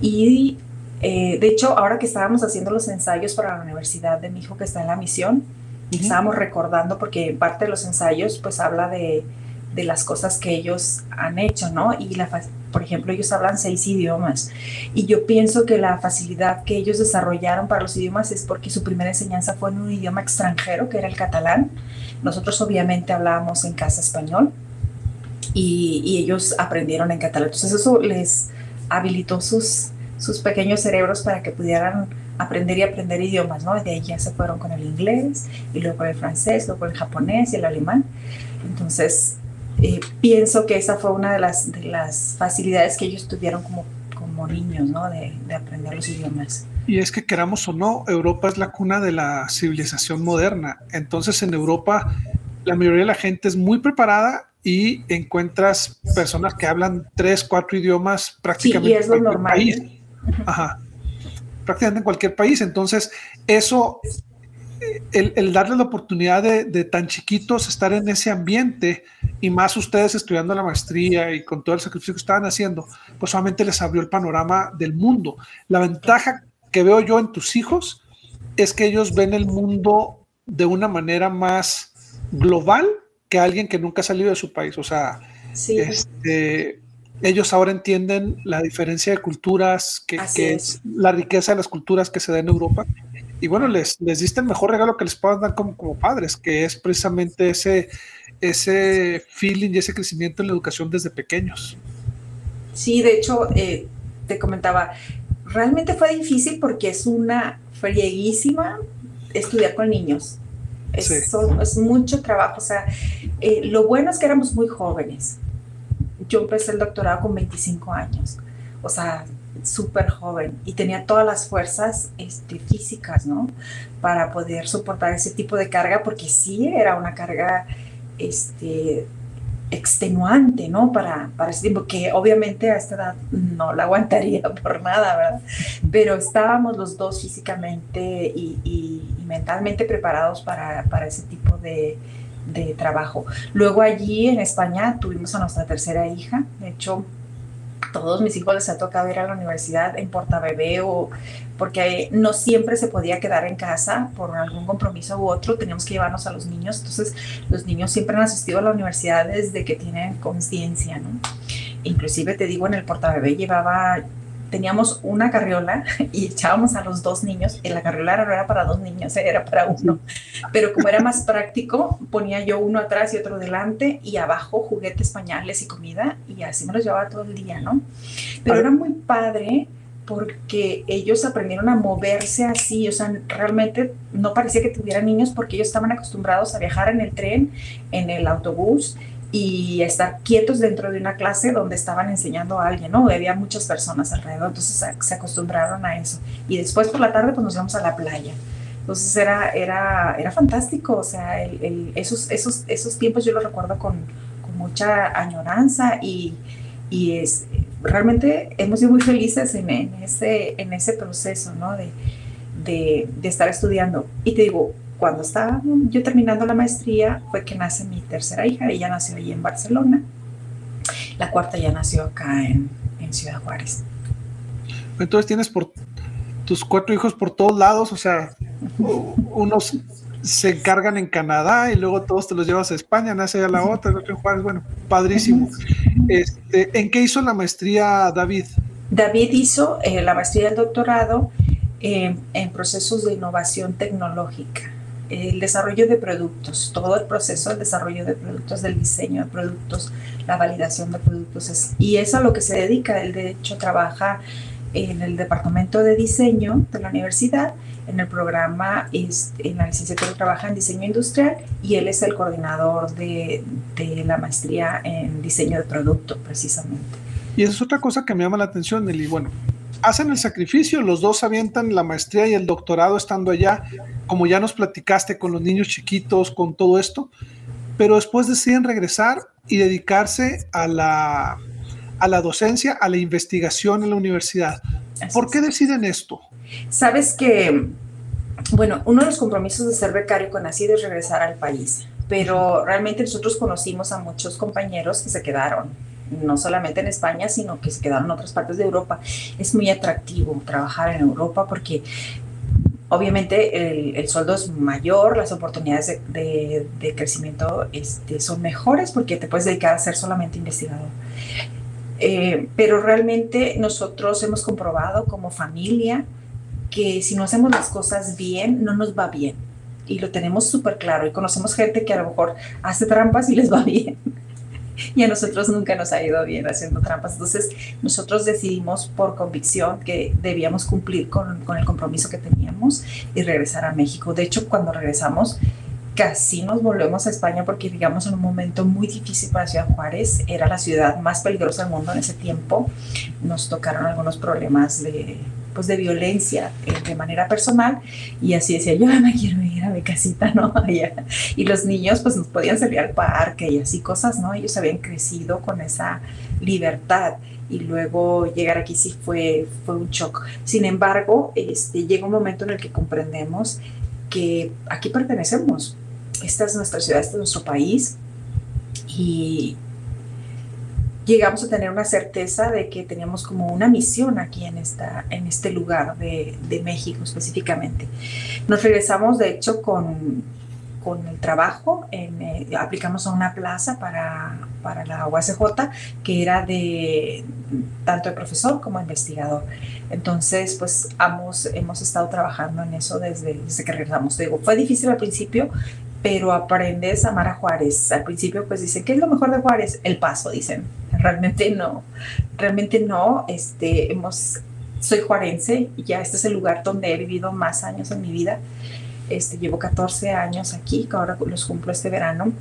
Y Eh, de hecho, ahora que estábamos haciendo los ensayos para la universidad de mi hijo que está en la misión, estábamos recordando porque parte de los ensayos pues habla de, de las cosas que ellos han hecho, ¿no? Y la, por ejemplo, ellos hablan seis idiomas. Y yo pienso que la facilidad que ellos desarrollaron para los idiomas es porque su primera enseñanza fue en un idioma extranjero, que era el catalán. Nosotros obviamente hablábamos en casa español y, ellos aprendieron en catalán. Entonces eso les habilitó sus, sus pequeños cerebros para que pudieran aprender y aprender idiomas, ¿no? De ahí ya se fueron con el inglés y luego con el francés, luego con el japonés y el alemán. Entonces, eh, pienso que esa fue una de las, de las facilidades que ellos tuvieron como, como niños, ¿no? De, de aprender los idiomas. Y es que queramos o no, Europa es la cuna de la civilización moderna. Entonces, en Europa, la mayoría de la gente es muy preparada y encuentras personas que hablan tres, cuatro idiomas prácticamente sí, y es lo normal. país. Ajá. Prácticamente en cualquier país. Entonces, eso, el, el darle la oportunidad de, de, tan chiquitos estar en ese ambiente y más ustedes estudiando la maestría y con todo el sacrificio que estaban haciendo, pues solamente les abrió el panorama del mundo. La ventaja que veo yo en tus hijos es que ellos ven el mundo de una manera más global que alguien que nunca ha salido de su país. O sea, sí. este, ellos ahora entienden la diferencia de culturas, que, que es. es. la riqueza de las culturas que se da en Europa. Y bueno, les, les diste el mejor regalo que les puedan dar como, como padres, que es precisamente ese, ese feeling y ese crecimiento en la educación desde pequeños. Sí, de hecho, eh, te comentaba, realmente fue difícil porque es una frieguísima estudiar con niños. Es, sí. son, es mucho trabajo. O sea, eh, lo bueno es que éramos muy jóvenes. Yo empecé el doctorado con 25 años. O sea, súper joven y tenía todas las fuerzas este, físicas, ¿no? Para poder soportar ese tipo de carga, porque sí era una carga este, extenuante, ¿no? Para, para ese tiempo, que obviamente a esta edad no la aguantaría (laughs) por nada, ¿verdad? Pero estábamos los dos físicamente y, mentalmente preparados para, para ese tipo de, de, trabajo. Luego allí en España tuvimos a nuestra tercera hija, de hecho todos mis hijos les ha tocado ir a la universidad en portabebé o porque no siempre se podía quedar en casa por algún compromiso u otro, teníamos que llevarnos a los niños, entonces los niños siempre han asistido a la universidad desde que tienen conciencia, ¿no? Inclusive te digo, en el portabebé llevaba, teníamos una carriola (laughs) y echábamos a los dos niños, y la carriola no era para dos niños, era para uno, pero como era más práctico, ponía yo uno atrás y otro delante y abajo juguetes, pañales y comida y así me los llevaba todo el día, ¿no? Pero era muy padre porque ellos aprendieron a moverse así, o sea, realmente no parecía que tuvieran niños porque ellos estaban acostumbrados a viajar en el tren, en el autobús y estar quietos dentro de una clase donde estaban enseñando a alguien, ¿no? Había muchas personas alrededor, entonces se acostumbraron a eso. Y después por la tarde pues nos íbamos a la playa. Entonces era, era, era fantástico, o sea, el, el, esos, esos, esos tiempos yo los recuerdo con, con mucha añoranza y, y es, realmente hemos sido muy felices en, en, ese, en ese proceso, ¿no? De, de, de, estar estudiando. Y te digo, cuando estaba yo terminando la maestría fue que nace mi tercera hija, ella nació allí en Barcelona, la cuarta ya nació acá en, en Ciudad Juárez. Entonces tienes por tus cuatro hijos por todos lados, o sea, (laughs) unos se encargan en Canadá y luego todos te los llevas a España, nace ya la otra, el otro en Juárez, bueno, padrísimo. Este, ¿En qué hizo la maestría David? David hizo eh, la maestría del doctorado eh, en procesos de innovación tecnológica, el desarrollo de productos, todo el proceso del desarrollo de productos, del diseño de productos, la validación de productos, es, y es a lo que se dedica, él de hecho trabaja en el departamento de diseño de la universidad, en el programa, en la licenciatura trabaja en diseño industrial y él es el coordinador de, de la maestría en diseño de producto, precisamente. Y es otra cosa que me llama la atención, Nelly. Bueno, hacen el sacrificio, los dos avientan la maestría y el doctorado estando allá, como ya nos platicaste con los niños chiquitos, con todo esto, pero después deciden regresar y dedicarse a la, a la docencia, a la investigación en la universidad. ¿Por qué deciden esto? Sabes que, bueno, uno de los compromisos de ser becario con ACID es regresar al país, pero realmente nosotros conocimos a muchos compañeros que se quedaron, no solamente en España, sino que se quedaron en otras partes de Europa. Es muy atractivo trabajar en Europa porque obviamente el, sueldo es mayor, las oportunidades de, crecimiento este, son mejores porque te puedes dedicar a ser solamente investigador. Eh, pero realmente nosotros hemos comprobado como familia que si no hacemos las cosas bien, no nos va bien. Y lo tenemos súper claro. Y conocemos gente que a lo mejor hace trampas y les va (laughs) bien. (laughs) y a nosotros nunca nos ha ido bien haciendo trampas. Entonces nosotros decidimos por convicción que debíamos cumplir con, con el compromiso que teníamos y regresar a México. De hecho, cuando regresamos, casi nos volvemos a España porque digamos en un momento muy difícil para Ciudad Juárez, era la ciudad más peligrosa del mundo en ese tiempo, nos tocaron algunos problemas de, pues, de violencia eh, de manera personal y así decía, yo me quiero ir a mi casita, (laughs) ¿no? y los niños pues nos podían salir al parque y así cosas, ¿no? Ellos habían crecido con esa libertad y luego llegar aquí sí fue, fue un shock. Sin embargo, este, llega un momento en el que comprendemos que aquí pertenecemos, esta es nuestra ciudad, este es nuestro país y llegamos a tener una certeza de que teníamos como una misión aquí en, esta, en este lugar de, de México específicamente. Nos regresamos de hecho con, con el trabajo, eh, aplicamos a una plaza para, para, la UACJ que era de tanto de profesor como investigador. Entonces, pues ambos hemos estado trabajando en eso desde, desde que regresamos. Digo, fue difícil al principio, pero aprendes a amar a Juárez. Al principio pues dicen, ¿qué es lo mejor de Juárez? El paso, dicen. Realmente no, realmente no. Este, hemos, soy juarense y ya este es el lugar donde he vivido más años en mi vida. Este, llevo 14 años aquí, que ahora los cumplo este verano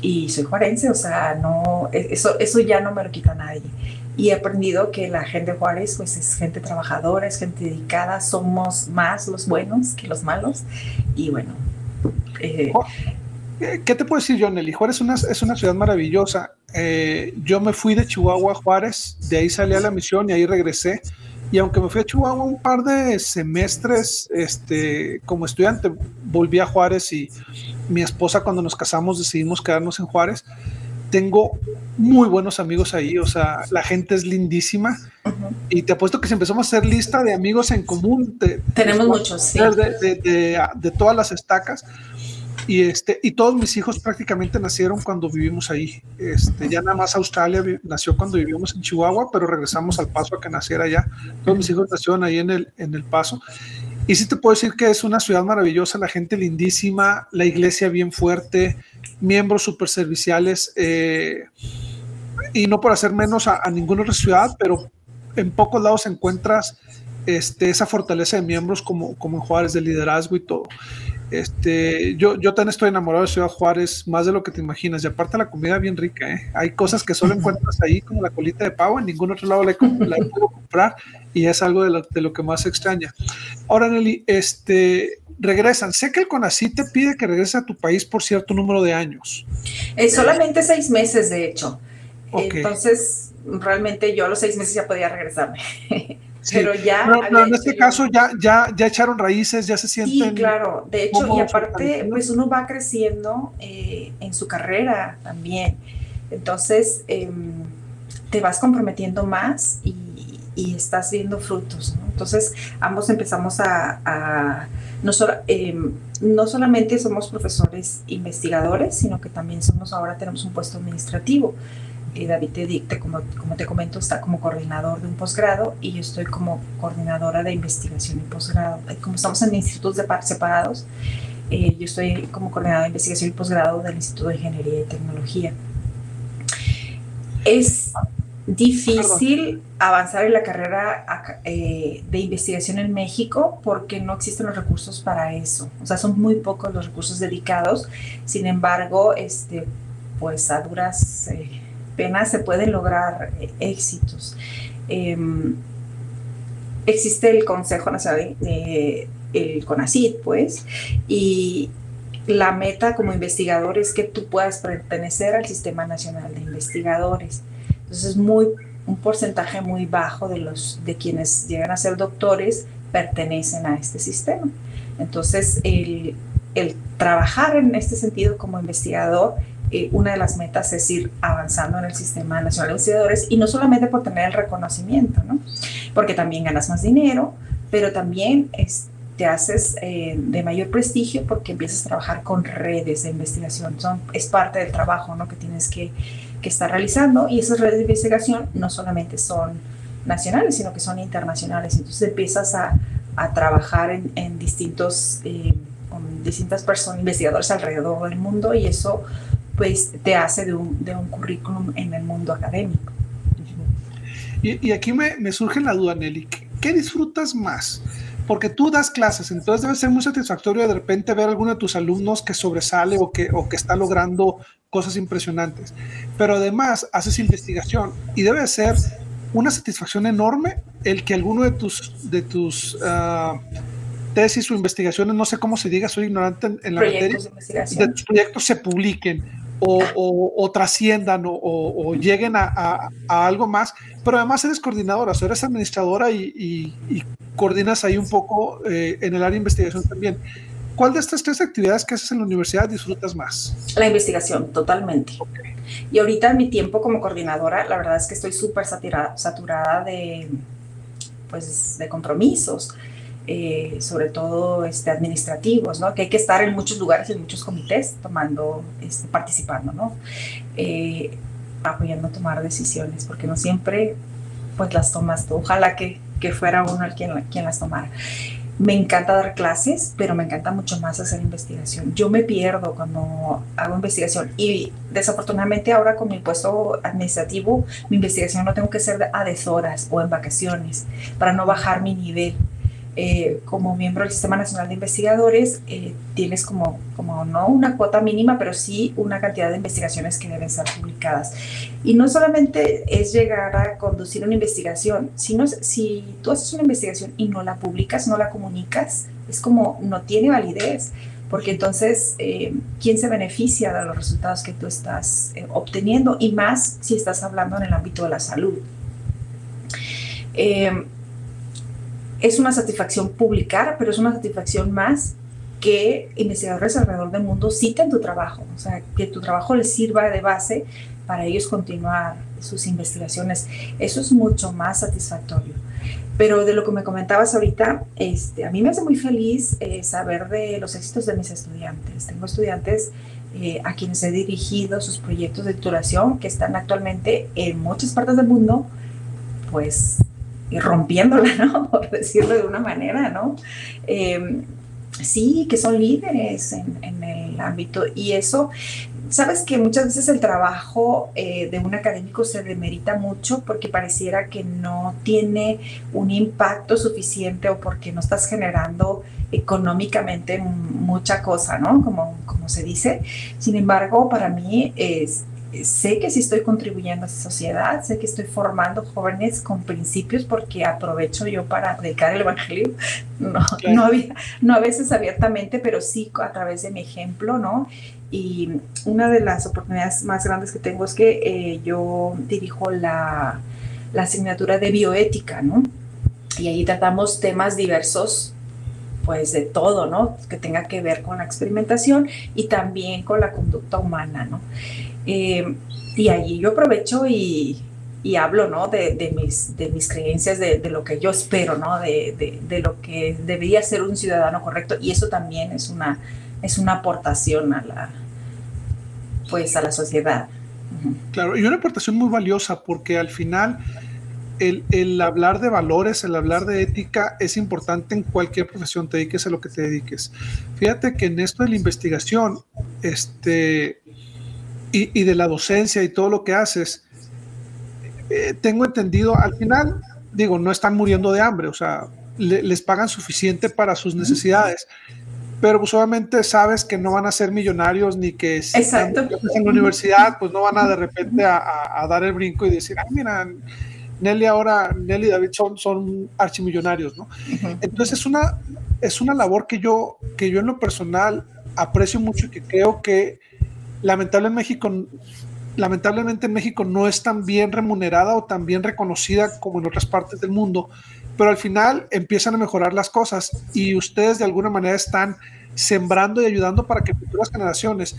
y soy juarense, o sea, no, e, eso, eso ya no me lo quita nadie. Y he aprendido que la gente de Juárez pues es gente trabajadora, es gente dedicada, somos más los buenos que los malos. Y bueno, eh, ¿Qué te puedo decir, Nelly? Juárez es una, es una ciudad maravillosa. Eh, yo me fui de Chihuahua a Juárez, de ahí salí a la misión y ahí regresé. Y aunque me fui a Chihuahua un par de semestres este, como estudiante, volví a Juárez y mi esposa cuando nos casamos decidimos quedarnos en Juárez. Tengo muy buenos amigos ahí, o sea, la gente es lindísima. Y te apuesto que si empezamos a hacer lista de amigos en común, tenemos muchos, sí. de, todas las estacas. Y, este, y todos mis hijos prácticamente nacieron cuando vivimos ahí. Este, ya nada más Australia nació cuando vivíamos en Chihuahua, pero regresamos al paso a que naciera allá. Todos mis hijos nacieron ahí en el, en el paso. Y sí te puedo decir que es una ciudad maravillosa, la gente lindísima, la iglesia bien fuerte, miembros super serviciales. Eh, y no por hacer menos a, ninguna otra ciudad, pero en pocos lados encuentras este, esa fortaleza de miembros como, como en Juárez, de liderazgo y todo. Este, yo, yo también estoy enamorado de Ciudad Juárez, más de lo que te imaginas. Y aparte la comida bien rica, ¿eh? Hay cosas que solo (laughs) encuentras ahí, como la colita de pavo, en ningún otro lado la, puedo comprar y es algo de lo, de lo, que más extraña. Ahora, Nelly, este, regresan. Sé que el CONACYT te pide que regreses a tu país por cierto número de años. Eh, solamente seis meses, de hecho. Entonces, realmente yo a los seis meses ya podía regresarme. (laughs) Pero ya. Pero, en este caso ya, ya, ya echaron raíces, ya se sienten. Sí, claro. De hecho, y aparte, pues uno va creciendo eh, en su carrera también. Entonces, em, te vas comprometiendo más y, estás viendo frutos. Entonces, ambos empezamos a. no, em, no solamente somos profesores investigadores, sino que también somos ahora tenemos un puesto administrativo. David te como, como te comento, está como coordinador de un posgrado y yo estoy como coordinadora de investigación y posgrado. Eh, como estamos en institutos separados, eh, yo estoy como coordinadora de investigación y posgrado del Instituto de Ingeniería y Tecnología. Es difícil avanzar en la carrera eh, de investigación en México porque no existen los recursos para eso. O sea, son muy pocos los recursos dedicados. Sin embargo, este, pues a duras se pueden lograr eh, éxitos. Em, existe el Consejo Nacional, de, el CONACID, pues, y la meta como investigador es que tú puedas pertenecer al Sistema Nacional de Investigadores. Entonces, muy, un porcentaje muy bajo de, los, de quienes llegan a ser doctores pertenecen a este sistema. Entonces, el, el trabajar en este sentido como investigador eh, una de las metas es ir avanzando en el Sistema Nacional de Investigadores y no solamente por tener el reconocimiento, ¿no? porque también ganas más dinero, pero también te haces eh, de mayor prestigio porque empiezas a trabajar con redes de investigación. Son, es parte del trabajo ¿no? que tienes que, que estar realizando y esas redes de investigación no solamente son nacionales, sino que son internacionales. Entonces empiezas a, a trabajar en, en distintos, eh, con distintas personas, investigadores alrededor del mundo y eso pues te hace de un, de un currículum en el mundo académico. Y, y aquí me, me, surge la duda, Nelly, ¿qué, ¿qué, disfrutas más? Porque tú das clases, entonces debe ser muy satisfactorio de repente ver a alguno de tus alumnos que sobresale o que, o que está logrando cosas impresionantes. Pero además haces investigación y debe ser una satisfacción enorme el que alguno de tus, de tus uh, tesis o investigaciones, no sé cómo se diga, soy ignorante en, en la materia, de, de, tus proyectos se publiquen o, o, o trasciendan o, lleguen a, a, a, algo más, pero además eres coordinadora, o sea, eres administradora y, y, y, coordinas ahí un poco eh, en el área de investigación también. ¿Cuál de estas tres actividades que haces en la universidad disfrutas más? La investigación, totalmente. Okay. Y ahorita en mi tiempo como coordinadora, la verdad es que estoy súper saturada, saturada de, pues, de compromisos, eh, sobre todo este, administrativos, ¿no? que hay que estar en muchos lugares, en muchos comités, tomando, este, participando, ¿no? Eh, apoyando a tomar decisiones, porque no siempre pues las tomas tú. Ojalá que, fuera uno el quien, quien las tomara. Me encanta dar clases, pero me encanta mucho más hacer investigación. Yo me pierdo cuando hago investigación y desafortunadamente ahora con mi puesto administrativo, mi investigación no tengo que ser a deshoras o en vacaciones para no bajar mi nivel. Eh, como miembro del Sistema Nacional de Investigadores, eh, tienes como, como no una cuota mínima, pero sí una cantidad de investigaciones que deben ser publicadas. Y no solamente es llegar a conducir una investigación, sino si tú haces una investigación y no la publicas, no la comunicas, es como no tiene validez, porque entonces, eh, ¿quién se beneficia de los resultados que tú estás eh, obteniendo? Y más si estás hablando en el ámbito de la salud. Eh, es una satisfacción publicar, pero es una satisfacción más que investigadores alrededor del mundo citen tu trabajo, o sea, que tu trabajo les sirva de base para ellos continuar sus investigaciones. Eso es mucho más satisfactorio. Pero de lo que me comentabas ahorita, este, a mí me hace muy feliz eh, saber de los éxitos de mis estudiantes. Tengo estudiantes eh, a quienes he dirigido sus proyectos de titulación que están actualmente en muchas partes del mundo, pues rompiéndola, (laughs) ¿no? Por decirlo de una manera, ¿no? Eh, sí, que son líderes en, en, el ámbito y eso, sabes que muchas veces el trabajo eh, de un académico se demerita mucho porque pareciera que no tiene un impacto suficiente o porque no estás generando económicamente mucha cosa, ¿no? Como, como se dice. Sin embargo, para mí es, sé que sí estoy contribuyendo a esa sociedad, sé que estoy formando jóvenes con principios porque aprovecho yo para predicar el evangelio, no, no, había, no a veces abiertamente, pero sí a través de mi ejemplo, ¿no? Y una de las oportunidades más grandes que tengo es que eh, yo dirijo la, la asignatura de bioética, ¿no? Y ahí tratamos temas diversos pues de todo, ¿no? Que tenga que ver con la experimentación y también con la conducta humana, ¿no? Eh, y allí yo aprovecho y, y hablo, ¿no? De, de, mis, de mis creencias, de, de, lo que yo espero, ¿no? De, de, lo que debería ser un ciudadano correcto. Y eso también es una, es una aportación a la, pues, a la sociedad. Claro, y una aportación muy valiosa porque al final el, el, hablar de valores, el hablar de ética es importante en cualquier profesión, te dediques a lo que te dediques. Fíjate que en esto de la investigación, este, y, y, de la docencia y todo lo que haces, eh, tengo entendido, al final, digo, no están muriendo de hambre, o sea, le, les pagan suficiente para sus necesidades, pero pues obviamente sabes que no van a ser millonarios ni que si Exacto. están en la universidad, pues no van a de repente a, a, a dar el brinco y decir, ay, mira, Nelly ahora, Nelly y David son, son archimillonarios, ¿no? Uh -huh. Entonces es una, es una labor que yo, que yo en lo personal aprecio mucho y que creo que lamentablemente en México no es tan bien remunerada o tan bien reconocida como en otras partes del mundo, pero al final empiezan a mejorar las cosas y ustedes de alguna manera están sembrando y ayudando para que futuras generaciones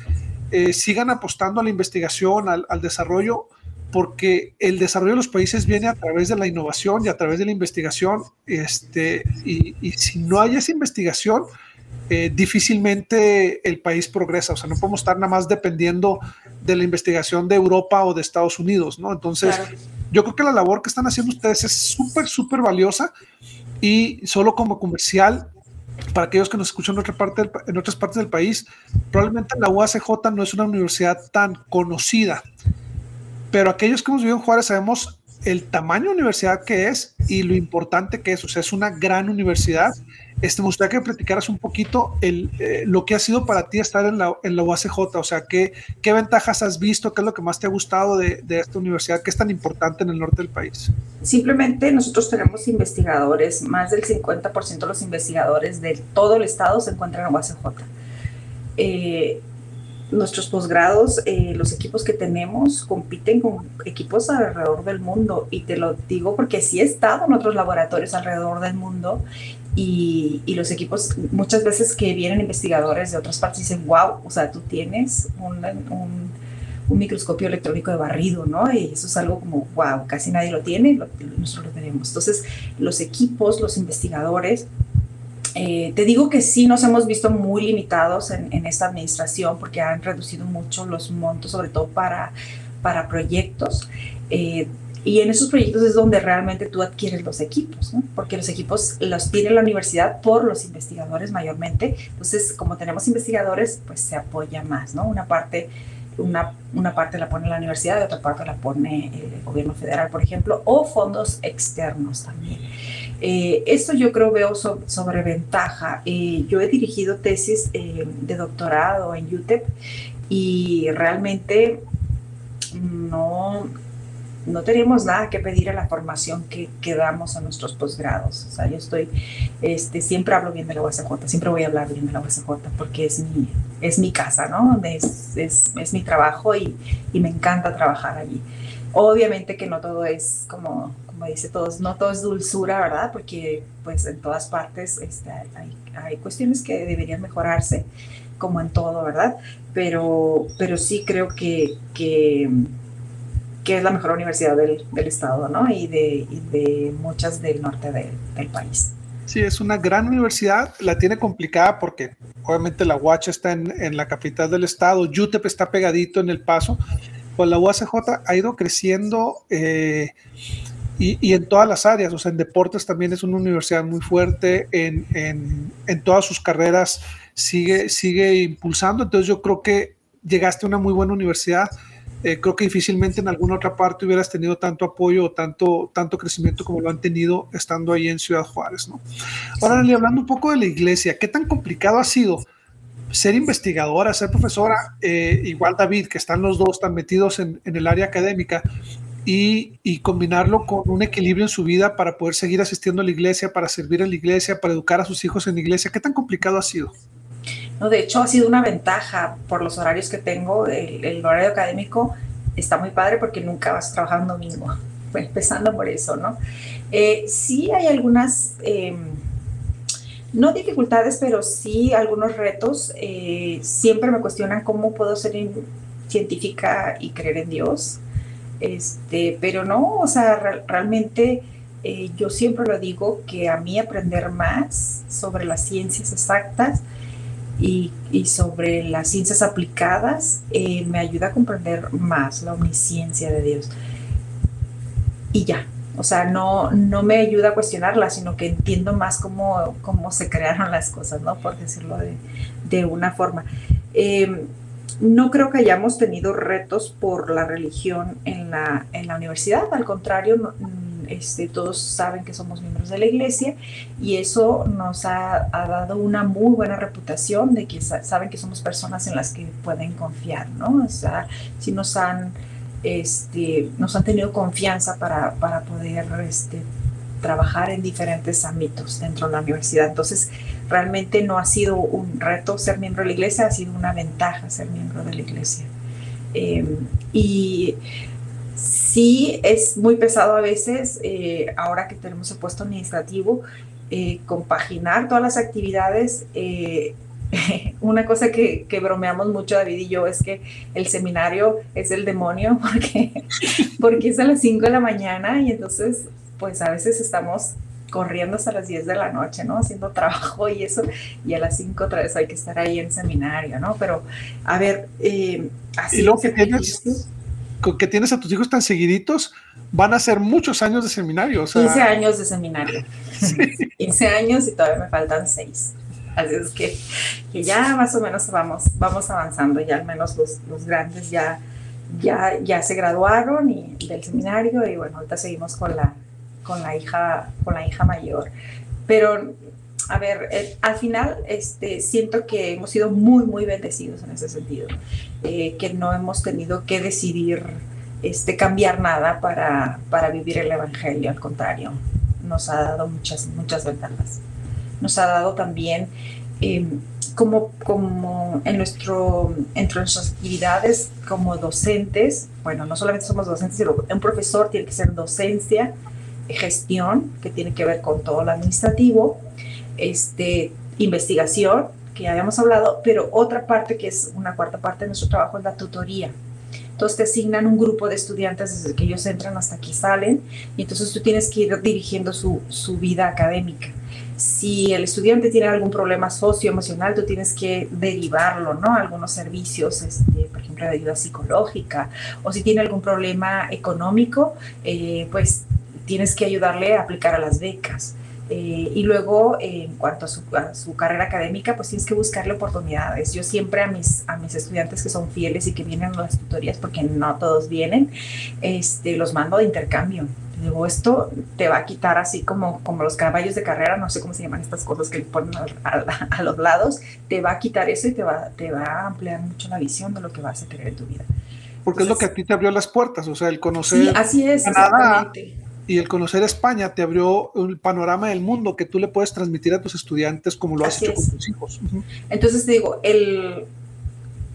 eh, sigan apostando a la investigación, al, desarrollo, porque el desarrollo de los países viene a través de la innovación y a través de la investigación. Este, y, si no hay esa investigación, eh, difícilmente el país progresa. O sea, no podemos estar nada más dependiendo de la investigación de Europa o de Estados Unidos, ¿no? Entonces, yo creo que la labor que están haciendo ustedes es súper, súper valiosa y solo como comercial para aquellos que nos escuchan en, otra parte en otras partes del país, probablemente la UACJ no es una universidad tan conocida, pero aquellos que hemos vivido en Juárez sabemos el tamaño de universidad que es y lo importante que es. O sea, es una gran universidad. Este, me gustaría que platicaras un poquito el, eh, lo que ha sido para ti estar en la, en la UACJ. O sea, ¿qué, ¿qué ventajas has visto? ¿Qué es lo que más te ha gustado de, de esta universidad que es tan importante en el norte del país? Simplemente nosotros tenemos investigadores, más del 50% de los investigadores de todo el estado se encuentran en UACJ. Eh, nuestros posgrados, eh, los equipos que tenemos compiten con equipos alrededor del mundo. Y te lo digo porque sí he estado en otros laboratorios alrededor del mundo y, y los equipos, muchas veces que vienen investigadores de otras partes dicen, wow, o sea, tú tienes un, un, un, microscopio electrónico de barrido, ¿no? Y eso es algo como, wow, casi nadie lo tiene, nosotros lo tenemos. Entonces, los equipos, los investigadores, eh, te digo que sí nos hemos visto muy limitados en, esta administración porque han reducido mucho los montos, sobre todo para, para proyectos. Eh, y en esos proyectos es donde realmente tú adquieres los equipos, porque los equipos los tiene la universidad por los investigadores mayormente. Entonces, como tenemos investigadores, pues se apoya más, ¿no? Una parte, una, una parte la pone la universidad y otra parte la pone el gobierno federal, por ejemplo, o fondos externos también. Eh, esto yo creo veo sobre ventaja. Eh, yo he dirigido tesis eh, de doctorado en UTEP y realmente no, no tenemos nada que pedir a la formación que, damos a nuestros posgrados. O sea, yo estoy, este, siempre hablo bien de la USJ, siempre voy a hablar bien de la USJ porque es mi, es mi casa, ¿no? Es, es, es mi trabajo y me encanta trabajar allí. Obviamente que no todo es como, como dice todos, no todo es dulzura, ¿verdad? Porque pues en todas partes este, hay, cuestiones que deberían mejorarse, como en todo, ¿verdad? Pero, pero sí creo que, que, es la mejor universidad del, del estado, ¿no? Y de, muchas del norte de, del país. Sí, es una gran universidad, la tiene complicada porque obviamente la UACH está en, en la capital del estado, UTEP está pegadito en el paso, pues la UACJ ha ido creciendo eh, y, en todas las áreas, o sea, en deportes también es una universidad muy fuerte, en, en, todas sus carreras sigue, sigue impulsando, entonces yo creo que llegaste a una muy buena universidad. Eh, creo que difícilmente en alguna otra parte hubieras tenido tanto apoyo o tanto, tanto crecimiento como lo han tenido estando ahí en Ciudad Juárez, ¿no? Ahora, hablando un poco de la iglesia, ¿qué tan complicado ha sido ser investigadora, ser profesora, eh, igual David, que están los dos tan metidos en, el área académica, y, combinarlo con un equilibrio en su vida para poder seguir asistiendo a la iglesia, para servir en la iglesia, para educar a sus hijos en la iglesia. ¿Qué tan complicado ha sido? No, de hecho ha sido una ventaja por los horarios que tengo. El, horario académico está muy padre porque nunca vas un domingo, (laughs) empezando por eso, ¿no? Eh, sí hay algunas... Em, no dificultades, pero sí algunos retos. Eh, siempre me cuestionan cómo puedo ser científica y creer en Dios. Este, pero no, o sea, realmente eh, yo siempre lo digo que a mí aprender más sobre las ciencias exactas y, sobre las ciencias aplicadas eh, me ayuda a comprender más la omnisciencia de Dios. Y ya, o sea, no, no me ayuda a cuestionarla, sino que entiendo más cómo, cómo se crearon las cosas, ¿no? Por decirlo de, de una forma. Eh, no creo que hayamos tenido retos por la religión en la, en la universidad, al contrario, este, todos saben que somos miembros de la iglesia y eso nos ha, ha, dado una muy buena reputación de que saben que somos personas en las que pueden confiar, ¿no? O sea, si nos han este, nos han tenido confianza para, para poder este, trabajar en diferentes ámbitos dentro de la universidad. Entonces, realmente no ha sido un reto ser miembro de la iglesia, ha sido una ventaja ser miembro de la iglesia. Em, y sí es muy pesado a veces, eh, ahora que tenemos el puesto administrativo, eh, compaginar todas las actividades. Eh, (laughs) una cosa que, bromeamos mucho David y yo es que el seminario es el demonio (laughs) porque, porque es a las 5 de la mañana y entonces pues a veces estamos corriendo hasta las 10 de la noche, ¿no? Haciendo trabajo y eso, y a las 5 otra vez hay que estar ahí en seminario, ¿no? Pero, a ver, eh, así... Y luego que tienes, que tienes a tus hijos tan seguiditos, van a ser muchos años de seminario. O 15 años de seminario. (laughs) 15 años y todavía me faltan 6. Así es que, que, ya más o menos vamos, vamos avanzando, ya al menos los, los grandes ya, ya, ya se graduaron y, del seminario y bueno, ahorita seguimos con la, con la, hija, con la hija mayor. Pero, a ver, eh, al final este, siento que hemos sido muy, muy bendecidos en ese sentido, eh, que no hemos tenido que decidir este, cambiar nada para, para vivir el Evangelio, al contrario, nos ha dado muchas, muchas ventajas nos ha dado también em, como, como en, nuestro, entre nuestras actividades como docentes, bueno, no solamente somos docentes, sino un profesor tiene que ser docencia, gestión, que tiene que ver con todo lo administrativo, este, investigación, que ya habíamos hablado, pero otra parte que es una cuarta parte de nuestro trabajo es la tutoría. Entonces te asignan un grupo de estudiantes desde que ellos entran hasta que salen y entonces tú tienes que ir dirigiendo su, su vida académica si el estudiante tiene algún problema socioemocional, tú tienes que derivarlo, ¿no? Algunos servicios, este, por ejemplo, de ayuda psicológica, o si tiene algún problema económico, eh, pues tienes que ayudarle a aplicar a las becas. Eh, y luego, en cuanto a su, carrera académica, pues tienes que buscarle oportunidades. Yo siempre a mis, a mis estudiantes que son fieles y que vienen a las tutorías, porque no todos vienen, este, los mando de intercambio digo, esto te va a quitar así como, como los caballos de carrera, no sé cómo se llaman estas cosas que le ponen (laughs) a, los lados, te va a quitar eso y te va, te va a ampliar mucho la visión de lo que vas a tener en tu vida. Porque es lo que a ti te abrió las puertas, o sea, el conocer. Sí, así es, exactamente. Y el conocer España te abrió un panorama del mundo que tú le puedes transmitir a tus estudiantes como lo has hecho con tus hijos. Entonces digo, el,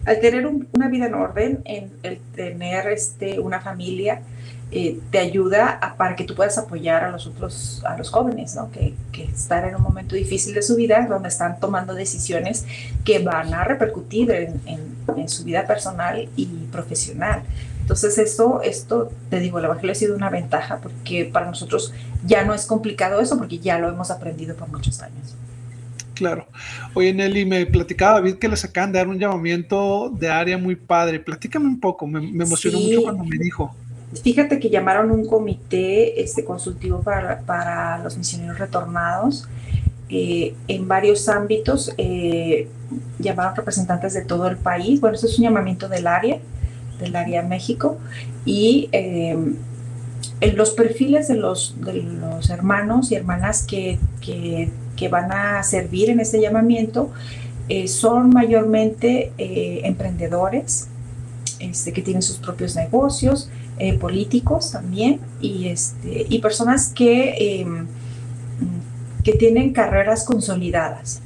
al tener una vida en orden, en el tener este, una familia, eh, te ayuda para que tú puedas apoyar a los otros, a los jóvenes, ¿no? que, que, están en un momento difícil de su vida, donde están tomando decisiones que van a repercutir en, en, su vida personal y profesional. Entonces esto, esto, te digo, el Evangelio ha sido una ventaja porque para nosotros ya no es complicado eso porque ya lo hemos aprendido por muchos años. Claro. Oye, Nelly, me platicaba David que les acaban de dar un llamamiento de área muy padre. Platícame un poco, me, emocionó mucho cuando me dijo. Fíjate que llamaron un comité este, consultivo para, para los misioneros retornados eh, en varios ámbitos. Eh, llamaron representantes de todo el país. Bueno, eso es un llamamiento del área, del área México. Y em, los perfiles de los, de los hermanos y hermanas que, que, van a servir en este llamamiento eh, son mayormente emprendedores este, que tienen sus propios negocios eh, políticos también y, este, y personas que, em, que tienen carreras consolidadas.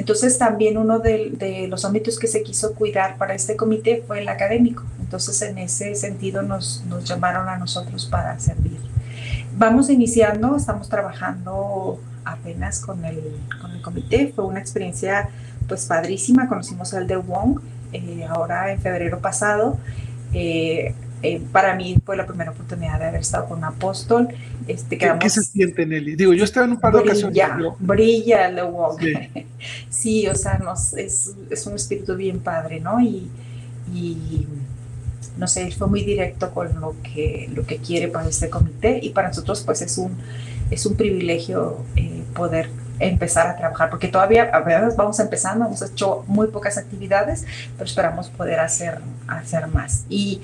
Entonces también uno de, los ámbitos que se quiso cuidar para este comité fue el académico. Entonces en ese sentido nos, llamaron a nosotros para servir. Vamos iniciando, estamos trabajando apenas con el, con el comité. Fue una experiencia pues padrísima. Conocimos al de Wong eh, ahora en febrero pasado. Eh, eh, para mí fue la primera oportunidad de haber estado con un apóstol. Este, ¿Qué, se siente, Nelly? Digo, yo estaba en un par de ocasiones. Brilla el sí. (laughs) sí, o sea, nos, es, es, un espíritu bien padre, ¿no? Y, y, no sé, fue muy directo con lo que, lo que quiere para este comité y para nosotros pues es un, es un privilegio eh, poder empezar a trabajar, porque todavía a vamos empezando, hemos hecho muy pocas actividades, pero esperamos poder hacer, hacer más. Y,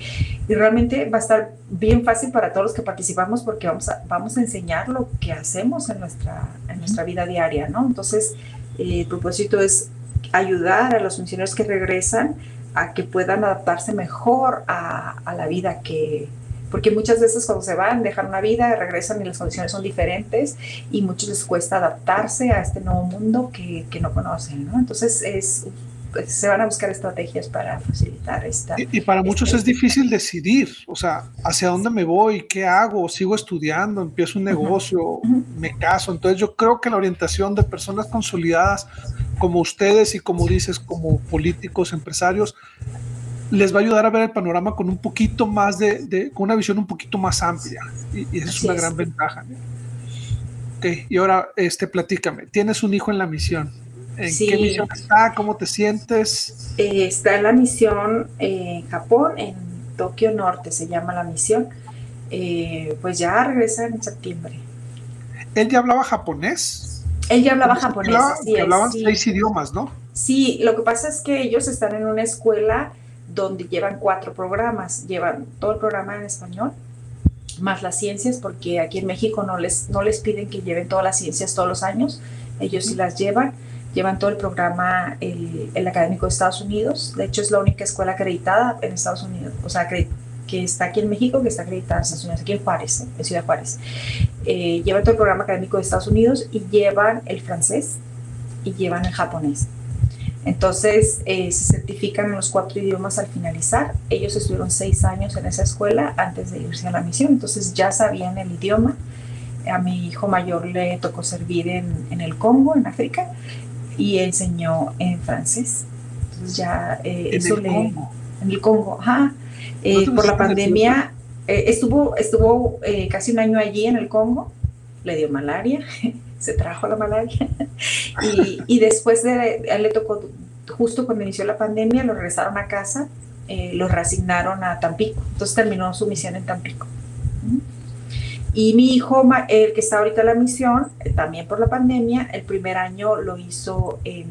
y, realmente va a estar bien fácil para todos los que participamos porque vamos a, vamos a enseñar lo que hacemos en nuestra, en nuestra vida diaria, ¿no? Entonces, eh, el propósito es ayudar a los funcionarios que regresan a que puedan adaptarse mejor a, a la vida que, porque muchas veces cuando se van, dejan una vida, regresan y las condiciones son diferentes y muchos les cuesta adaptarse a este nuevo mundo que, que no conocen, ¿no? Entonces es pues, se van a buscar estrategias para facilitar esta. Y, para muchos es difícil decidir, o sea, hacia dónde me voy, qué hago, sigo estudiando, empiezo un negocio, me caso. Entonces yo creo que la orientación de personas consolidadas como ustedes y como dices, como políticos, empresarios, les va a ayudar a ver el panorama con un poquito más de, con una visión un poquito más amplia. Y, esa es una gran ventaja. Ok, y ahora, este, platícame, tienes un hijo en la misión. ¿En qué misión está? ¿Cómo te sientes? Eh, está en la misión en Japón, en Tokio Norte se llama la misión. Eh, pues ya regresa en septiembre. ¿Él ya hablaba japonés? Él ya hablaba japonés. Hablaba, hablaban seis idiomas, ¿no? Sí, lo que pasa es que ellos están en una escuela donde llevan cuatro programas, llevan todo el programa en español, más las ciencias, porque aquí en México no les, no les piden que lleven todas las ciencias todos los años, ellos sí las llevan, llevan todo el programa, el, académico de Estados Unidos, de hecho es la única escuela acreditada en Estados Unidos, o sea, que está aquí en México, que está acreditada en Estados Unidos, aquí en Juárez, en Ciudad Juárez. Eh, llevan todo el programa académico de Estados Unidos y llevan el francés y llevan el japonés. Entonces eh, se certifican en los cuatro idiomas al finalizar. Ellos estuvieron seis años en esa escuela antes de irse a la misión, entonces ya sabían el idioma. A mi hijo mayor le tocó servir en, en el Congo, en África, y enseñó en francés. Entonces ya eh, ¿En eso el le... Congo? En el Congo, ajá. Eh, por la pandemia eh, estuvo, estuvo eh, casi un año allí en el Congo, le dio malaria, se trajo la malaria (laughs) y, después de, él le tocó, justo cuando inició la pandemia, lo regresaron a casa, eh, lo reasignaron a Tampico, entonces terminó su misión en Tampico. Y mi hijo, el que está ahorita en la misión, también por la pandemia, el primer año lo hizo en,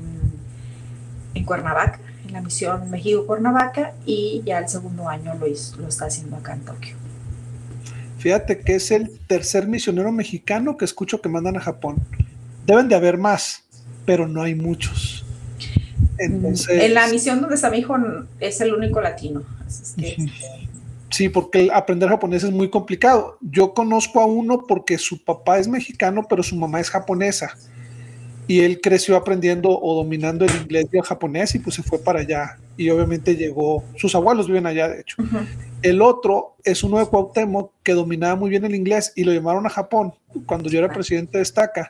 en Cuernavaca, en la misión México-Cuernavaca, y ya el segundo año lo, hizo, lo está haciendo acá en Tokio. Fíjate que es el tercer misionero mexicano que escucho que mandan a Japón. Deben de haber más, pero no hay muchos. Entonces, en la misión donde está mi hijo es el único latino. Que... Sí, porque aprender japonés es muy complicado. Yo conozco a uno porque su papá es mexicano, pero su mamá es japonesa. Y él creció aprendiendo o dominando el inglés y el japonés y pues se fue para allá. Y obviamente llegó, sus abuelos viven allá, de hecho. Uh -huh. El otro es uno de Cuauhtémoc que dominaba muy bien el inglés y lo llamaron a Japón cuando yo era presidente de Estaca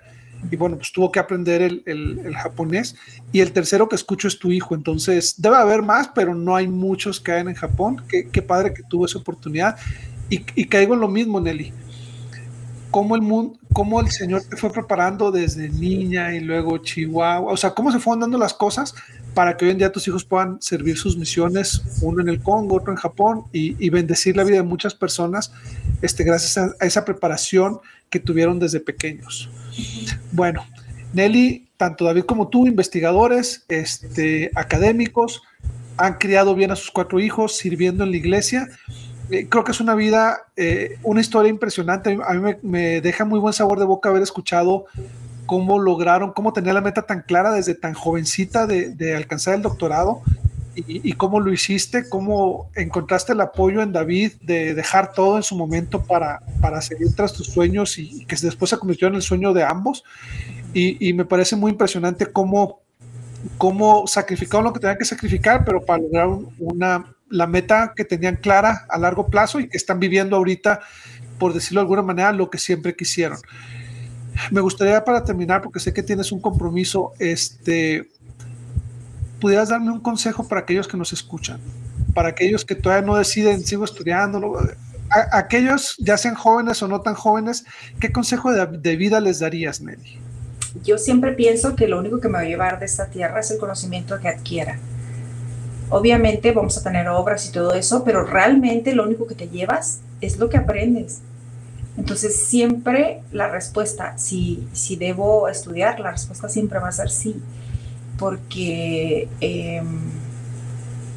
y bueno, pues tuvo que aprender el, el, el, japonés. Y el tercero que escucho es tu hijo. Entonces, debe haber más, pero no hay muchos que hayan en Japón. Qué, qué padre que tuvo esa oportunidad. Y, y, caigo en lo mismo, Nelly. Cómo el, mundo, cómo el Señor te fue preparando desde niña y luego Chihuahua. O sea, cómo se fueron dando las cosas para que hoy en día tus hijos puedan servir sus misiones, uno en el Congo, otro en Japón, y, y bendecir la vida de muchas personas este, gracias a, a esa preparación que tuvieron desde pequeños. Bueno, Nelly, tanto David como tú, investigadores, este, académicos, han criado bien a sus cuatro hijos, sirviendo en la iglesia. Eh, creo que es una vida, eh, una historia impresionante. A mí me, deja muy buen sabor de boca haber escuchado cómo lograron, cómo tenía la meta tan clara desde tan jovencita de, alcanzar el doctorado y, cómo lo hiciste, cómo encontraste el apoyo en David de dejar todo en su momento para, para seguir tras tus sueños y, que después se convirtió en el sueño de ambos. Y, y me parece muy impresionante cómo, cómo sacrificaron lo que tenían que sacrificar, pero para lograr una, la meta que tenían clara a largo plazo y que están viviendo ahorita, por decirlo de alguna manera, lo que siempre quisieron. Me gustaría para terminar, porque sé que tienes un compromiso, este, pudieras darme un consejo para aquellos que nos escuchan, para aquellos que todavía no deciden, sigo estudiando, aquellos, ya sean jóvenes o no tan jóvenes, ¿qué consejo de, de, vida les darías, Nelly? Yo siempre pienso que lo único que me va a llevar de esta tierra es el conocimiento que adquiera. Obviamente vamos a tener obras y todo eso, pero realmente lo único que te llevas es lo que aprendes. Entonces siempre la respuesta, si, si debo estudiar, la respuesta siempre va a ser sí porque eh,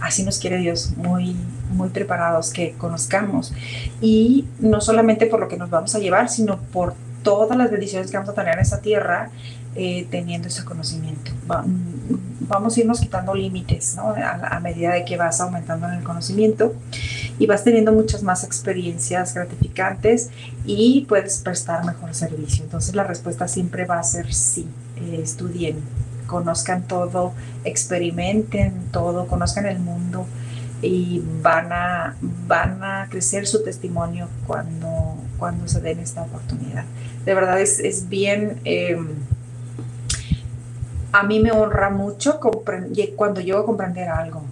así nos quiere Dios, muy, muy preparados, que conozcamos. Y no solamente por lo que nos vamos a llevar, sino por todas las bendiciones que vamos a tener en esta tierra eh, teniendo ese conocimiento. Va, vamos a irnos quitando límites ¿no? a, a, medida de que vas aumentando en el conocimiento y vas teniendo muchas más experiencias gratificantes y puedes prestar mejor servicio. Entonces la respuesta siempre va a ser sí, eh, estudien, conozcan todo, experimenten todo, conozcan el mundo y van a, van a crecer su testimonio cuando, cuando se den esta oportunidad. De verdad es, es bien, eh, a mí me honra mucho cuando llego a comprender algo.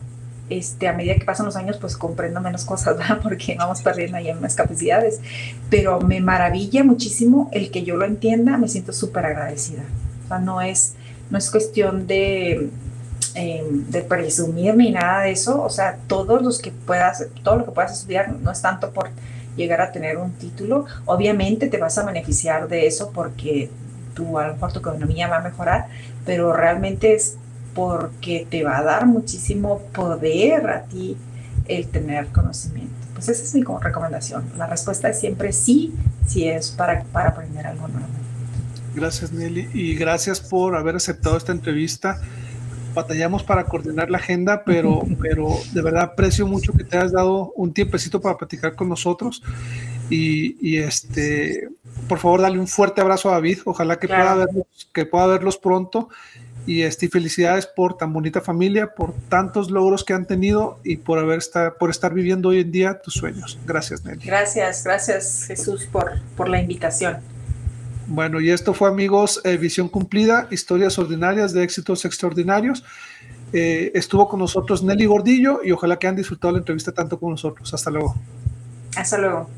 Este, a medida que pasan los años, pues comprendo menos cosas, ¿verdad? (laughs) Porque vamos perdiendo ahí unas capacidades. Pero me maravilla muchísimo el que yo lo entienda, me siento súper agradecida. O sea, no es, no es cuestión de, de presumir ni nada de eso. O sea, todos los que puedas, todo lo que puedas estudiar no es tanto por llegar a tener un título. Obviamente te vas a beneficiar de eso porque tu, a lo tu economía va a mejorar, pero realmente es porque te va a dar muchísimo poder a ti el tener conocimiento. Pues esa es mi recomendación. La respuesta es siempre sí, si es para, para aprender algo nuevo. Gracias Nelly y gracias por haber aceptado esta entrevista. Batallamos para coordinar la agenda, pero, (laughs) pero de verdad aprecio mucho que te hayas dado un tiempecito para platicar con nosotros. Y, y este, por favor, dale un fuerte abrazo a David. Ojalá que, pueda, verlos, que pueda verlos pronto y este, felicidades por tan bonita familia, por tantos logros que han tenido y por, haber estar, por estar viviendo hoy en día tus sueños. Gracias, Nelly. Gracias, gracias Jesús por, por la invitación. Bueno, y esto fue amigos, eh, Visión Cumplida, historias ordinarias de éxitos extraordinarios. Eh, estuvo con nosotros Nelly Gordillo y ojalá que hayan disfrutado la entrevista tanto como nosotros. Hasta luego. Hasta luego.